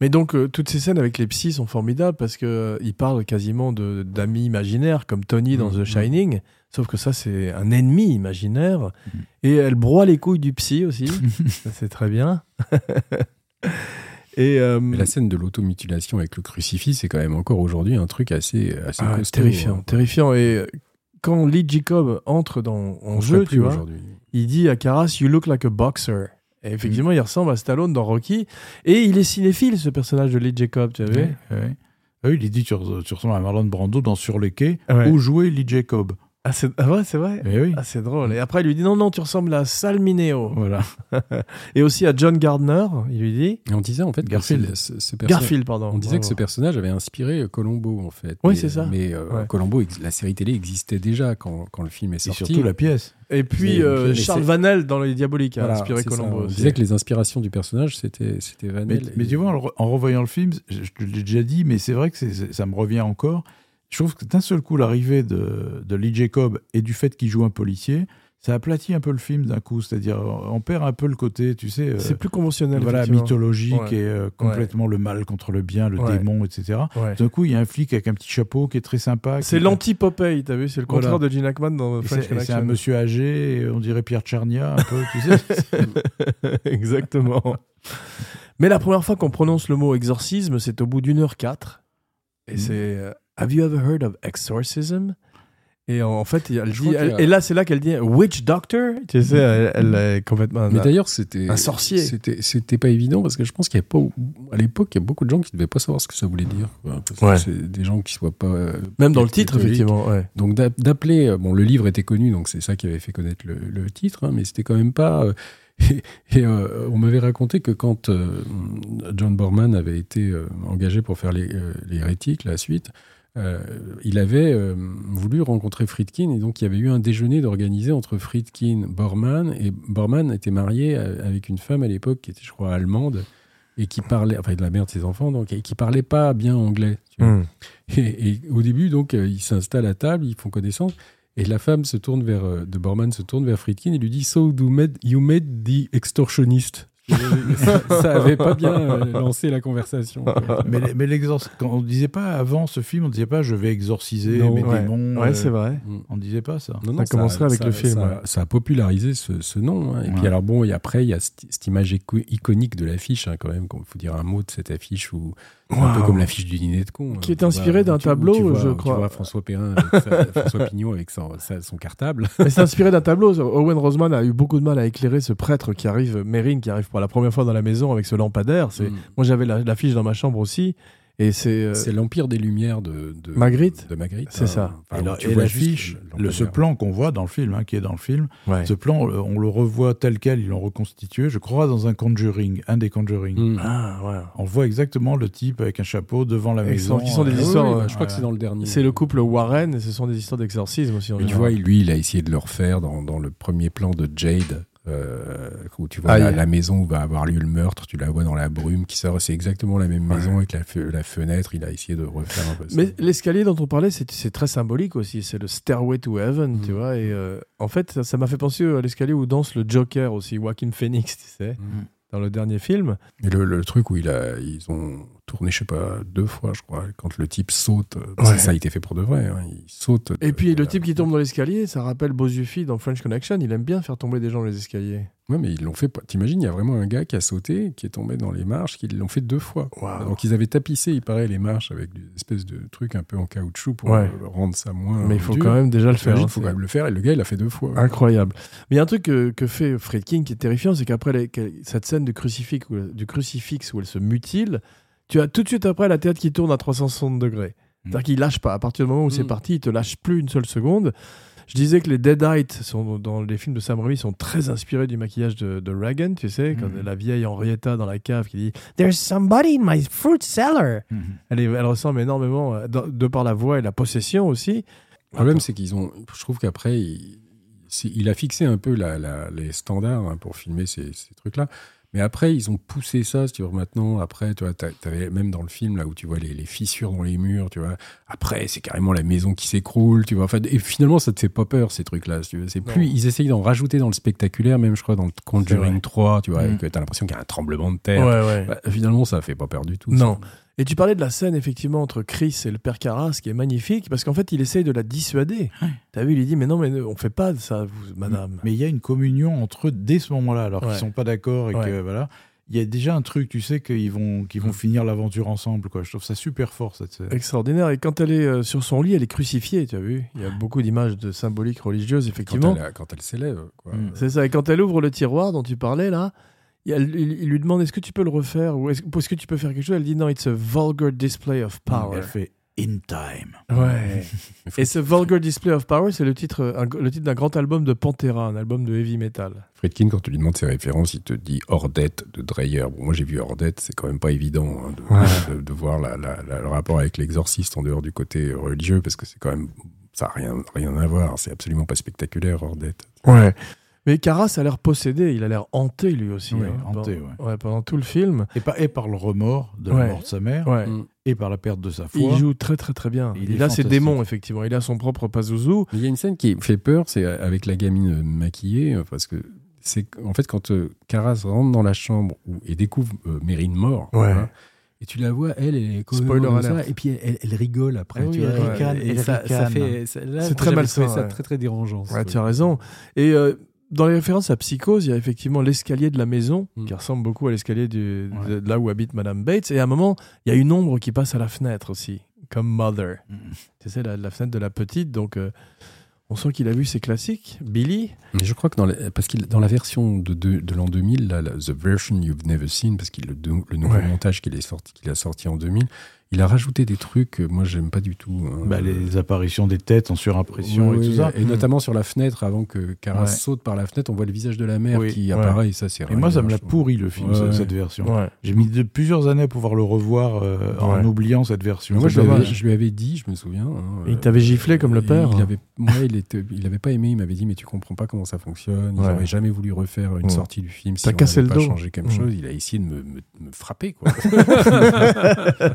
Mais donc, euh, toutes ces scènes avec les psys sont formidables parce que euh, ils parlent quasiment de- d'amis imaginaires, comme Tony dans Mm, The mm. Shining. Sauf que ça, c'est un ennemi imaginaire. Mm. Et elle broie les couilles du psy aussi. ça, c'est très bien. Et euh, la scène de l'automutilation avec le crucifix, c'est quand même encore aujourd'hui un truc assez, assez ah, costaud, terrifiant, hein. terrifiant. Et quand Lee Jacob entre dans, en On jeu, tu vois, il dit à Karas, You look like a boxer. Et effectivement, il ressemble à Stallone dans Rocky. Et il est cinéphile, ce personnage de Lee Jacob, tu savais ouais. Ah oui, il dit tu, res- tu ressembles à Marlon Brando dans Sur les quais Ouais. où jouait Lee Jacob? Ah, c'est ah ouais, c'est vrai. Eh oui. Ah, c'est drôle. Et après, il lui dit non, non, tu ressembles à Sal Mineo. Voilà. Et aussi à John Gardner, il lui dit. Et on disait en fait que Garfield. ce, ce personnage- Garfield, pardon. On disait que ce personnage avait inspiré Colombo en fait. Oui, Mais- c'est ça. Mais euh, Ouais. Colombo, la série télé existait déjà quand, quand le film est Et sorti. surtout la pièce. Et puis, Mais- euh, mais Charles Vanel dans Les Diaboliques a Voilà, inspiré. Colombo On aussi. disait que les inspirations du personnage, c'était c'était Mais, Vanel. mais et- tu vois, en, le re- en revoyant le film, je, te l'ai déjà dit, mais c'est vrai que ça me revient encore. Je trouve que d'un seul coup, l'arrivée de, de Lee Jacob et du fait qu'il joue un policier, ça aplatit un peu le film d'un coup. C'est-à-dire, on perd un peu le côté, tu sais, euh, C'est plus conventionnel. voilà, mythologique Ouais. et euh, complètement le mal contre le bien, le Ouais. démon, etc. D'un coup, il y a un flic avec un petit chapeau qui est très sympa. C'est l'anti-Popeye, t'as vu C'est le contraire de Gene Hackman dans et French c'est- Connection. un monsieur âgé, on dirait Pierre Tchernia, un peu, tu sais. Exactement. Mais la première fois qu'on prononce le mot exorcisme, c'est au bout d'une heure quatre. Et Mm. c'est euh, Have you ever heard of exorcism? Et en, fait, elle dit, y a- elle- et là, c'est là qu'elle dit Witch Doctor? Tu sais, elle, elle est complètement. Mais d'ailleurs, c'était un sorcier. C'était c'était pas évident parce que je pense qu'il y a pas à l'époque, il y a beaucoup de gens qui ne devaient pas savoir ce que ça voulait dire. quoi, parce que. C'est des gens qui soient pas. euh, Même dans le titre, effectivement. Ouais. Donc d'a- d'appeler, euh, bon, le livre était connu, donc c'est ça qui avait fait connaître le, le titre, hein, mais c'était quand même pas. euh, et et, euh, on m'avait raconté que quand euh, John Borman avait été euh, engagé pour faire les, les hérétiques, la suite, euh, il avait euh, voulu rencontrer Friedkin, et donc il y avait eu un déjeuner d'organiser entre Friedkin, Borman, et Borman était marié à- avec une femme à l'époque qui était, je crois, allemande, et qui parlait, enfin de la mère de ses enfants, donc, et qui parlait pas bien anglais. tu vois. Mm. Et, et au début, donc, euh, ils s'installent à table, ils font connaissance. Et la femme se tourne vers, euh, de Bormann se tourne vers Friedkin et lui dit So you made, you made the extortionist. Ça, ça avait pas bien euh, lancé la conversation. mais mais l'exorc- quand on disait pas avant ce film, on disait pas je vais exorciser Non, mes Ouais, démons. Ouais, euh, c'est vrai. On disait pas ça. Non, Ça commencerait avec le film, Ça, ouais. ça a popularisé ce, ce nom. hein. Et puis Ouais. alors bon, et après, il y a cette, cette image iconique de l'affiche, hein, quand même. Il faut dire un mot de cette affiche où un peu comme l'affiche du dîner de con. Qui hein. est Tu inspiré d'un tableau, tu vois- je tu crois. vois François Perrin, avec sa- François Pignon avec son, cartable. Mais c'est inspiré d'un tableau. Owen Roseman a eu beaucoup de mal à éclairer ce prêtre qui arrive, Mérine, qui arrive pour la première fois dans la maison avec ce lampadaire. C'est... Mm. Moi, j'avais la- l'affiche dans ma chambre aussi. Et c'est. euh, C'est l'Empire des Lumières de, de Magritte De Magritte. C'est ça. Enfin, et la- tu et vois l'affiche, le, ce plan qu'on voit dans le film, hein, qui est dans le film, ouais. ce plan, euh, on le revoit tel quel, ils l'ont reconstitué, je crois, dans un Conjuring, un des Conjuring. Mm. Ah, ouais. On voit exactement le type avec un chapeau devant la maison. qui sont des euh, Ah oui, histoires, oui, euh, bah, je crois que c'est dans le dernier. C'est le couple Warren et ce sont des histoires d'exorcisme aussi. En tu vois, lui, il a essayé de le refaire dans, dans le premier plan de Jade, euh, où tu vois Ah, la, maison où va avoir lieu le meurtre, tu la vois dans la brume qui sort, c'est exactement la même maison avec la, fe- la fenêtre, il a essayé de refaire un peu ça. Mais l'escalier dont on parlait, c'est, très symbolique aussi. C'est le Stairway to Heaven, tu vois. Et euh, en fait, ça, m'a fait penser à l'escalier où danse le Joker aussi, Joaquin Phoenix, tu sais, Mm. dans le dernier film. Et le, le truc où il a, ils ont tourné, je sais pas, deux fois, je crois, quand le type saute, Ouais. ça a été fait pour de vrai, hein, il saute. Et puis le euh, type qui tombe dans l'escalier, ça rappelle Bozufi dans French Connection. Il aime bien faire tomber des gens dans les escaliers. Ouais, mais ils l'ont fait. T'imagines, il y a vraiment un gars qui a sauté, qui est tombé dans les marches, qui l'ont fait deux fois. Donc ils avaient tapissé, il paraît, les marches avec des espèces de trucs un peu en caoutchouc pour Ouais. euh, rendre ça moins. Mais il faut dur. quand même déjà le faire. T'imagines, hein, Il faut quand même le faire, et le gars, il l'a fait deux fois. Incroyable. Mais il y a un truc que, que fait Friedkin qui est terrifiant, c'est qu'après les- cette scène du crucifix, où, du crucifix où elle se mutile, tu as tout de suite après la tête qui tourne à 360 degrés. C'est-à-dire qu'il lâche pas. À partir du moment où c'est Mm. parti, il te lâche plus une seule seconde. Je disais que les Deadites sont, dans les films de Sam Raimi sont très inspirés du maquillage de, de Reagan, tu sais, quand Mhm. la vieille Henrietta dans la cave qui dit There's somebody in my fruit cellar. Mhm. Elle, est- elle ressemble énormément, euh, de par la voix et la possession aussi. Le problème, c'est qu'ils ont. Je trouve qu'après, il, a fixé un peu la, la- les standards hein, pour filmer ces, ces trucs-là. Mais après, ils ont poussé ça, si tu vois, maintenant. Après, tu vois, t'as- t'avais même dans le film, là où tu vois les, les fissures dans les murs, tu vois. Après, c'est carrément la maison qui s'écroule, tu vois. Enfin, et finalement, ça te fait pas peur, ces trucs-là. si tu veux. C'est plus. Ils essayent d'en rajouter dans le spectaculaire, même, je crois, dans le Conjuring vrai. 3, tu vois, Mm. que t'as l'impression qu'il y a un tremblement de terre. ouais. Bah, finalement, ça fait pas peur du tout. Non. ça. Et tu parlais de la scène, effectivement, entre Chris et le père Carras, qui est magnifique, parce qu'en fait, il essaye de la dissuader. Ouais. T'as vu, il lui dit Mais non, mais on fait pas ça, vous, madame. Mais il y a une communion entre eux dès ce moment-là, alors Ouais. qu'ils sont pas d'accord et Ouais. que voilà. Il y a déjà un truc, tu sais, qu'ils vont, qu'ils vont Mm. finir l'aventure ensemble. Quoi. Je trouve ça super fort cette scène. Extraordinaire. Et quand elle est euh, sur son lit, elle est crucifiée, tu as vu Il y a beaucoup d'images de symboliques religieuses, effectivement. quand elle s'élève, quoi. Mm. C'est ça. Et quand elle ouvre le tiroir dont tu parlais, là, elle- il- il lui demande Est-ce que tu peux le refaire Ou est-ce est-ce que tu peux faire quelque chose? Elle dit Non, it's a vulgar display of power. Elle fait In Time. Ouais. Et ce vulgar display of power, c'est le titre, un- le titre d'un grand album de Pantera, un album de heavy metal. Friedkin, quand tu lui demandes ses références, il te dit Ordette de Dreyer. Bon, moi, j'ai vu Ordette, c'est quand même pas évident hein, de, Ouais. de- de voir la- la- la- le rapport avec l'exorciste en dehors du côté religieux, parce que c'est quand même. Ça n'a rien, rien à voir. C'est absolument pas spectaculaire, Ordette. Ouais. Mais Carras a l'air possédé, il a l'air hanté lui aussi. Ouais, hein, hanté, pendant, ouais, pendant tout le film. Et, par, et par le remords de Ouais. la mort de sa mère, Ouais. Mm. et par la perte de sa foi. Il joue très très très bien. Il a ses démons, effectivement. Il a son propre Pazuzu. Il y a une scène qui fait peur, c'est avec la gamine euh, maquillée, euh, parce que c'est en fait quand euh, Caras rentre dans la chambre où, et découvre euh, Mérine mort. Ouais. hein, et tu la vois, elle, elle est comme Spoiler ça, et puis elle, elle- elle rigole après. Ah oui, tu vois, elle ricane, et elle ça, ça fait, ça- là, C'est très malsain, Ça ouais. très très dérangeant. Ouais, tu as raison. Et euh, dans les références à Psychose, il y a effectivement l'escalier de la maison, Mm. qui ressemble beaucoup à l'escalier du- Ouais. de, de là où habite Madame Bates. Et à un moment, il y a une ombre qui passe à la fenêtre aussi, comme Mother. Mm. Tu sais, la, la fenêtre de la petite. Donc, euh, on sent qu'il a vu ses classiques. Billy, Mais je crois que dans la, parce qu'il dans la version de, de, de l'an 2000, là, la- the version you've never seen, parce qu'il le, le nouveau Ouais. montage qu'il est sorti, qu'il a sorti en 2000, il a rajouté des trucs que moi j'aime pas du tout. hein. Bah, les apparitions des têtes en surimpression Oui, et tout ça. Et notamment sur la fenêtre, avant que Caras Ouais. saute par la fenêtre, on voit le visage de la mère Oui, qui ouais. apparaît et ça c'est Et moi, ça me l'a pourri le film, Ouais, ce- ouais. cette version. ouais. J'ai mis de, plusieurs années à pouvoir le revoir euh, en oubliant cette version. Moi, je lui, avais, dommage. je lui avais dit, je me souviens. hein, il euh, t'avait giflé comme le père. Il avait, moi, il, était, il avait pas aimé. Il m'avait dit, mais tu comprends pas comment ça fonctionne. Ils Ouais. n'auraient jamais voulu refaire une sortie du film. Si T'as cassé le dos. changé quelque chose. Il a essayé de me frapper, quoi.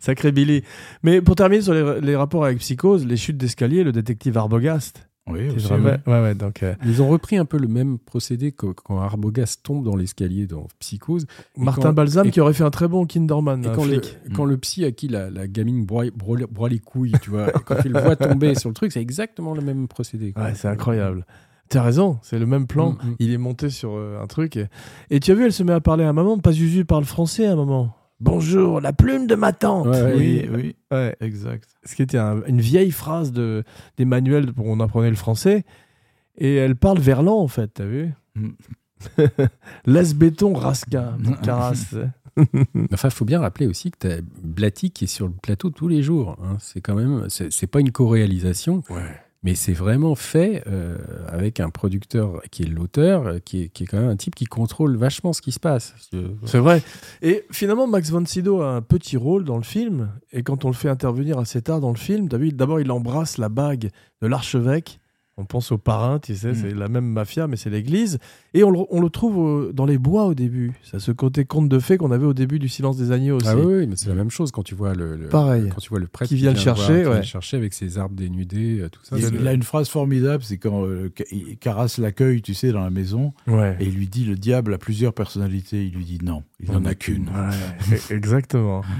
Sacré Billy. Mais pour terminer sur les, les rapports avec Psychose, les chutes d'escalier, le détective Arbogast. Oui, aussi, oui. ouais, ouais, donc, euh, Ils ont repris un peu le même procédé que quand Arbogast tombe dans l'escalier dans Psychose. Martin quand- Balsam et- qui aurait fait un très bon Kinderman. Et un quand le, flic. quand le psy à qui la, la gamine broie, broie- broie les couilles, tu vois, quand il le voit tomber sur le truc, c'est exactement le même procédé. quoi. Ouais, c'est incroyable. T'as raison, c'est le même plan. Mm, mm. Il est monté sur euh, un truc. Et... et tu as vu, elle se met à parler à un moment. Pazuzu parle français à un moment. Bonjour, la plume de ma tante. Ouais, ouais, Oui, oui, Ouais. exact. Ce qui était un- une vieille phrase de, des manuels où on apprenait le français. Et elle parle verlan, en fait, t'as vu Mm. Laisse béton, rasca, carasse. Enfin, il faut bien rappeler aussi que tu as Blatty qui est sur le plateau tous les jours. hein. C'est quand même, c'est c'est pas une co-réalisation, mais c'est vraiment fait euh, avec un producteur qui est l'auteur, qui est, quand même un type qui contrôle vachement ce qui se passe. C'est vrai. Et finalement, Max von Sydow a un petit rôle dans le film. Et quand on le fait intervenir assez tard dans le film, d'abord, il embrasse la bague de l'archevêque. On pense au parrain, tu sais, Mm. c'est la même mafia, mais c'est l'église. Et on le, on le trouve euh, dans les bois au début. C'est ce côté conte de fée qu'on avait au début du Silence des agneaux aussi. Ah oui, oui, mais c'est la même chose quand tu vois le, le- Pareil. quand tu vois le prêtre Qui vient le voir- chercher, qui vient ouais. le chercher avec ses arbres dénudés, euh, tout ça. Il y a- c'est- il a une phrase formidable, c'est quand euh, Caras l'accueille, tu sais, dans la maison, Ouais. et il lui dit le diable a plusieurs personnalités. Il lui dit non, il n'en a qu'une. Ouais, e- exactement.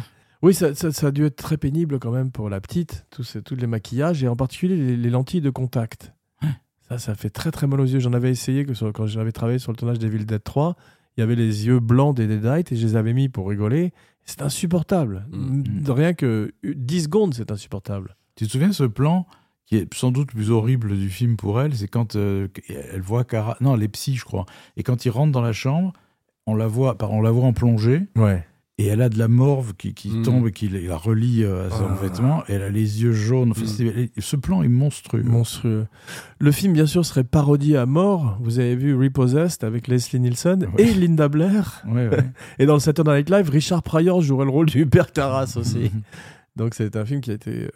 Oui, ça, ça- ça a dû être très pénible quand même pour la petite, tous, ces- tous les maquillages et en particulier les, les lentilles de contact. Ça, ça fait très très mal aux yeux. J'en avais essayé que sur- quand j'avais travaillé sur le tournage des Villes Dead 3. Il y avait les yeux blancs des Deadites et je les avais mis pour rigoler. C'est insupportable. Mm. De Rien que 10 secondes, c'est insupportable. Tu te souviens ce plan qui est sans doute le plus horrible du film pour elle, c'est quand euh, elle voit Caras, non, les psys, je crois, et quand ils rentrent dans la chambre, on la voit, on la voit en plongée, Ouais. Et elle a de la morve qui, qui Mm. tombe et qui la- relie euh, à son Ah. vêtement. Et elle a les yeux jaunes. Enfin, c'est- ce plan est monstrueux. Monstrueux. Le film, bien sûr, serait parodié à mort. Vous avez vu Repossessed avec Leslie Nielsen Ouais. et Linda Blair. Ouais, ouais. Et dans le Saturday Night Live, Richard Pryor jouerait le rôle du père Carras aussi. Mhm. Donc c'est un film qui a été.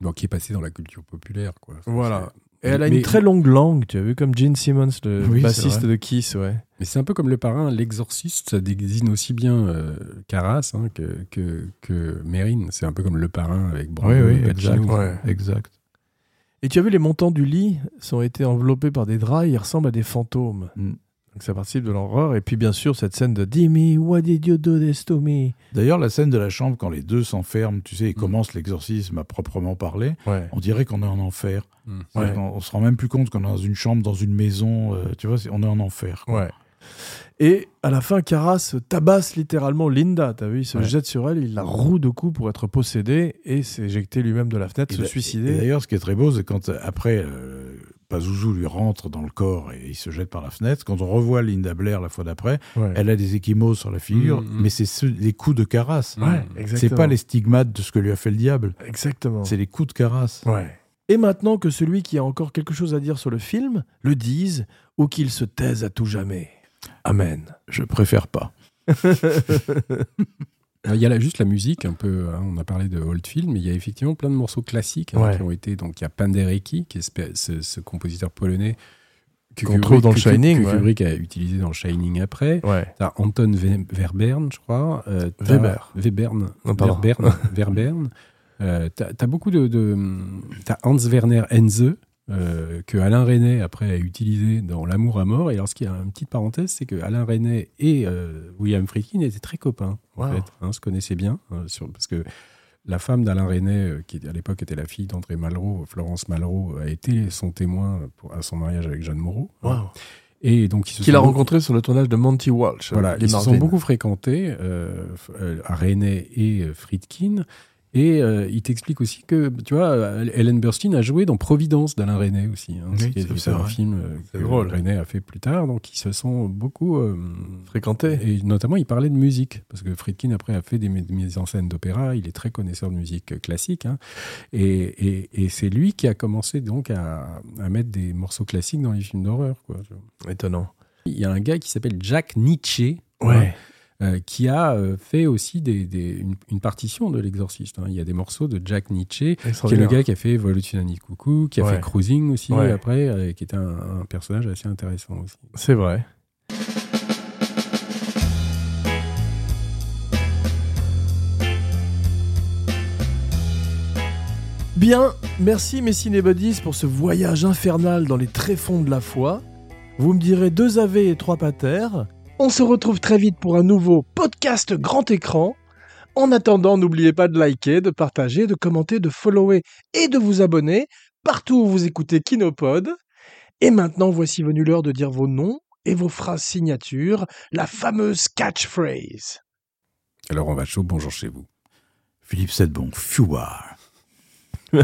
Donc, qui est passé dans la culture populaire, quoi. Voilà. Et elle a une très longue langue, tu as vu, comme Gene Simmons, le Oui, bassiste de Kiss, ouais. Mais c'est un peu comme le parrain, l'exorciste, ça désigne aussi bien euh, Carras hein, que, que, que Mérine. C'est un peu comme le parrain avec Brando Oui, oui, exact. Ouais. Exact. Et tu as vu, les montants du lit sont été enveloppés par des draps, ils ressemblent à des fantômes. Mm. Donc ça participe de l'horreur. Et puis bien sûr, cette scène de Dimmy, what did you do this to me? D'ailleurs, la scène de la chambre, quand les deux s'enferment, tu sais, et Mm. commencent l'exorcisme à proprement parler, Ouais. on dirait qu'on est en enfer. Mm. C'est-à-dire qu'on- On se rend même plus compte qu'on est dans une chambre, dans une maison. euh, tu vois, on est en enfer. quoi. Ouais. Et à la fin, Carras tabasse littéralement Linda. T'as vu, il se Ouais. jette sur elle, il la roue de coups pour être possédé et s'est éjecté lui-même de la fenêtre, Et se suicider. d'ailleurs, ce qui est très beau, c'est quand euh, après, euh, Pazuzu lui rentre dans le corps et il se jette par la fenêtre. Quand on revoit Linda Blair la fois d'après, Ouais. elle a des échymoses sur la figure, Mm, mm. mais c'est ceux- les coups de Carras. Ouais, Mm. C'est pas les stigmates de ce que lui a fait le diable, Exactement. c'est les coups de Carras. Ouais. Et maintenant que celui qui a encore quelque chose à dire sur le film le dise ou qu'il se taise à tout jamais. Amen. Je préfère pas. Il y a là juste la musique, un peu. hein, on a parlé de old film, mais il y a effectivement plein de morceaux classiques hein, Ouais. qui ont été. Donc, il y a Penderecki, qui est ce, compositeur polonais que Qu'on trouve dans le que- Shining, que ouais. Kubrick a utilisé dans Shining après. Ouais. T'as Anton Ve- Verbern, je crois. euh, Weber. Webern. Non. Verbern. Verbern. Euh, t'as t'as beaucoup de. de t'as Hans Werner Henze. Euh, que Alain Resnais après a utilisé dans L'amour à mort et alors ce qui a une petite parenthèse c'est que Alain Resnais et euh, William Friedkin étaient très copains en Wow. fait hein, se connaissaient bien hein, sur, parce que la femme d'Alain Resnais euh, qui à l'époque était la fille d'André Malraux Florence Malraux a été son témoin pour, à son mariage avec Jeanne Moreau Wow. et donc ils se Qu'il sont a beaucoup- rencontré sur le tournage de Monty Walsh. voilà, ils se sont beaucoup fréquentés, euh, à René et Friedkin. Et euh, il t'explique aussi que, tu vois, Ellen Burstyn a joué dans Providence d'Alain René aussi. hein, Oui, c'est- un film euh, que drôle. René a fait plus tard. Donc ils se sont beaucoup. euh, Fréquenté. et notamment, il parlait de musique. Parce que Friedkin, après, a fait des mi- mises en scène d'opéra. Il est très connaisseur de musique classique. hein. Et, et- et c'est lui qui a commencé donc à, à mettre des morceaux classiques dans les films d'horreur. Étonnant. Il y a un gars qui s'appelle Jack Nietzsche. Ouais. Euh, qui a euh, fait aussi des, des- une, une partition de l'exorciste. hein. Il y a des morceaux de Jack Nietzsche, qui est le gars qui a fait Evolutionary Coucou, qui a Ouais. fait Cruising aussi Ouais. après, euh, qui était un, un personnage assez intéressant aussi. C'est vrai. Bien, merci mes cinébuddies pour ce voyage infernal dans les tréfonds de la foi. Vous me direz deux AV et trois pater. On se retrouve très vite pour un nouveau podcast grand écran. En attendant, n'oubliez pas de liker, de partager, de commenter, de follower et de vous abonner partout où vous écoutez Kinopod. Et maintenant, voici venu l'heure de dire vos noms et vos phrases signatures, la fameuse catchphrase. Alors on va chaud, bonjour chez vous. Philippe Sedbon, Fouard.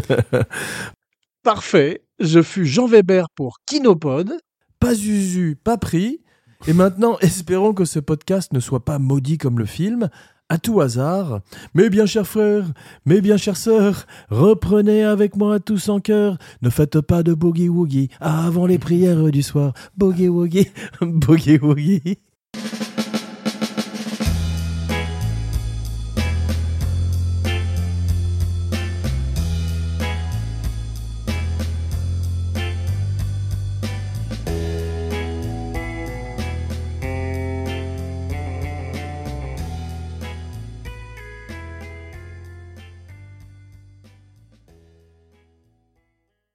Parfait, je fus Jean Weber pour Kinopod, pas Zuzu, pas pris. Et maintenant, espérons que ce podcast ne soit pas maudit comme le film, à tout hasard. Mes bien chers frères, mes bien chères sœurs, reprenez avec moi tous en cœur. Ne faites pas de boogie woogie avant les prières du soir. Boogie woogie, boogie woogie.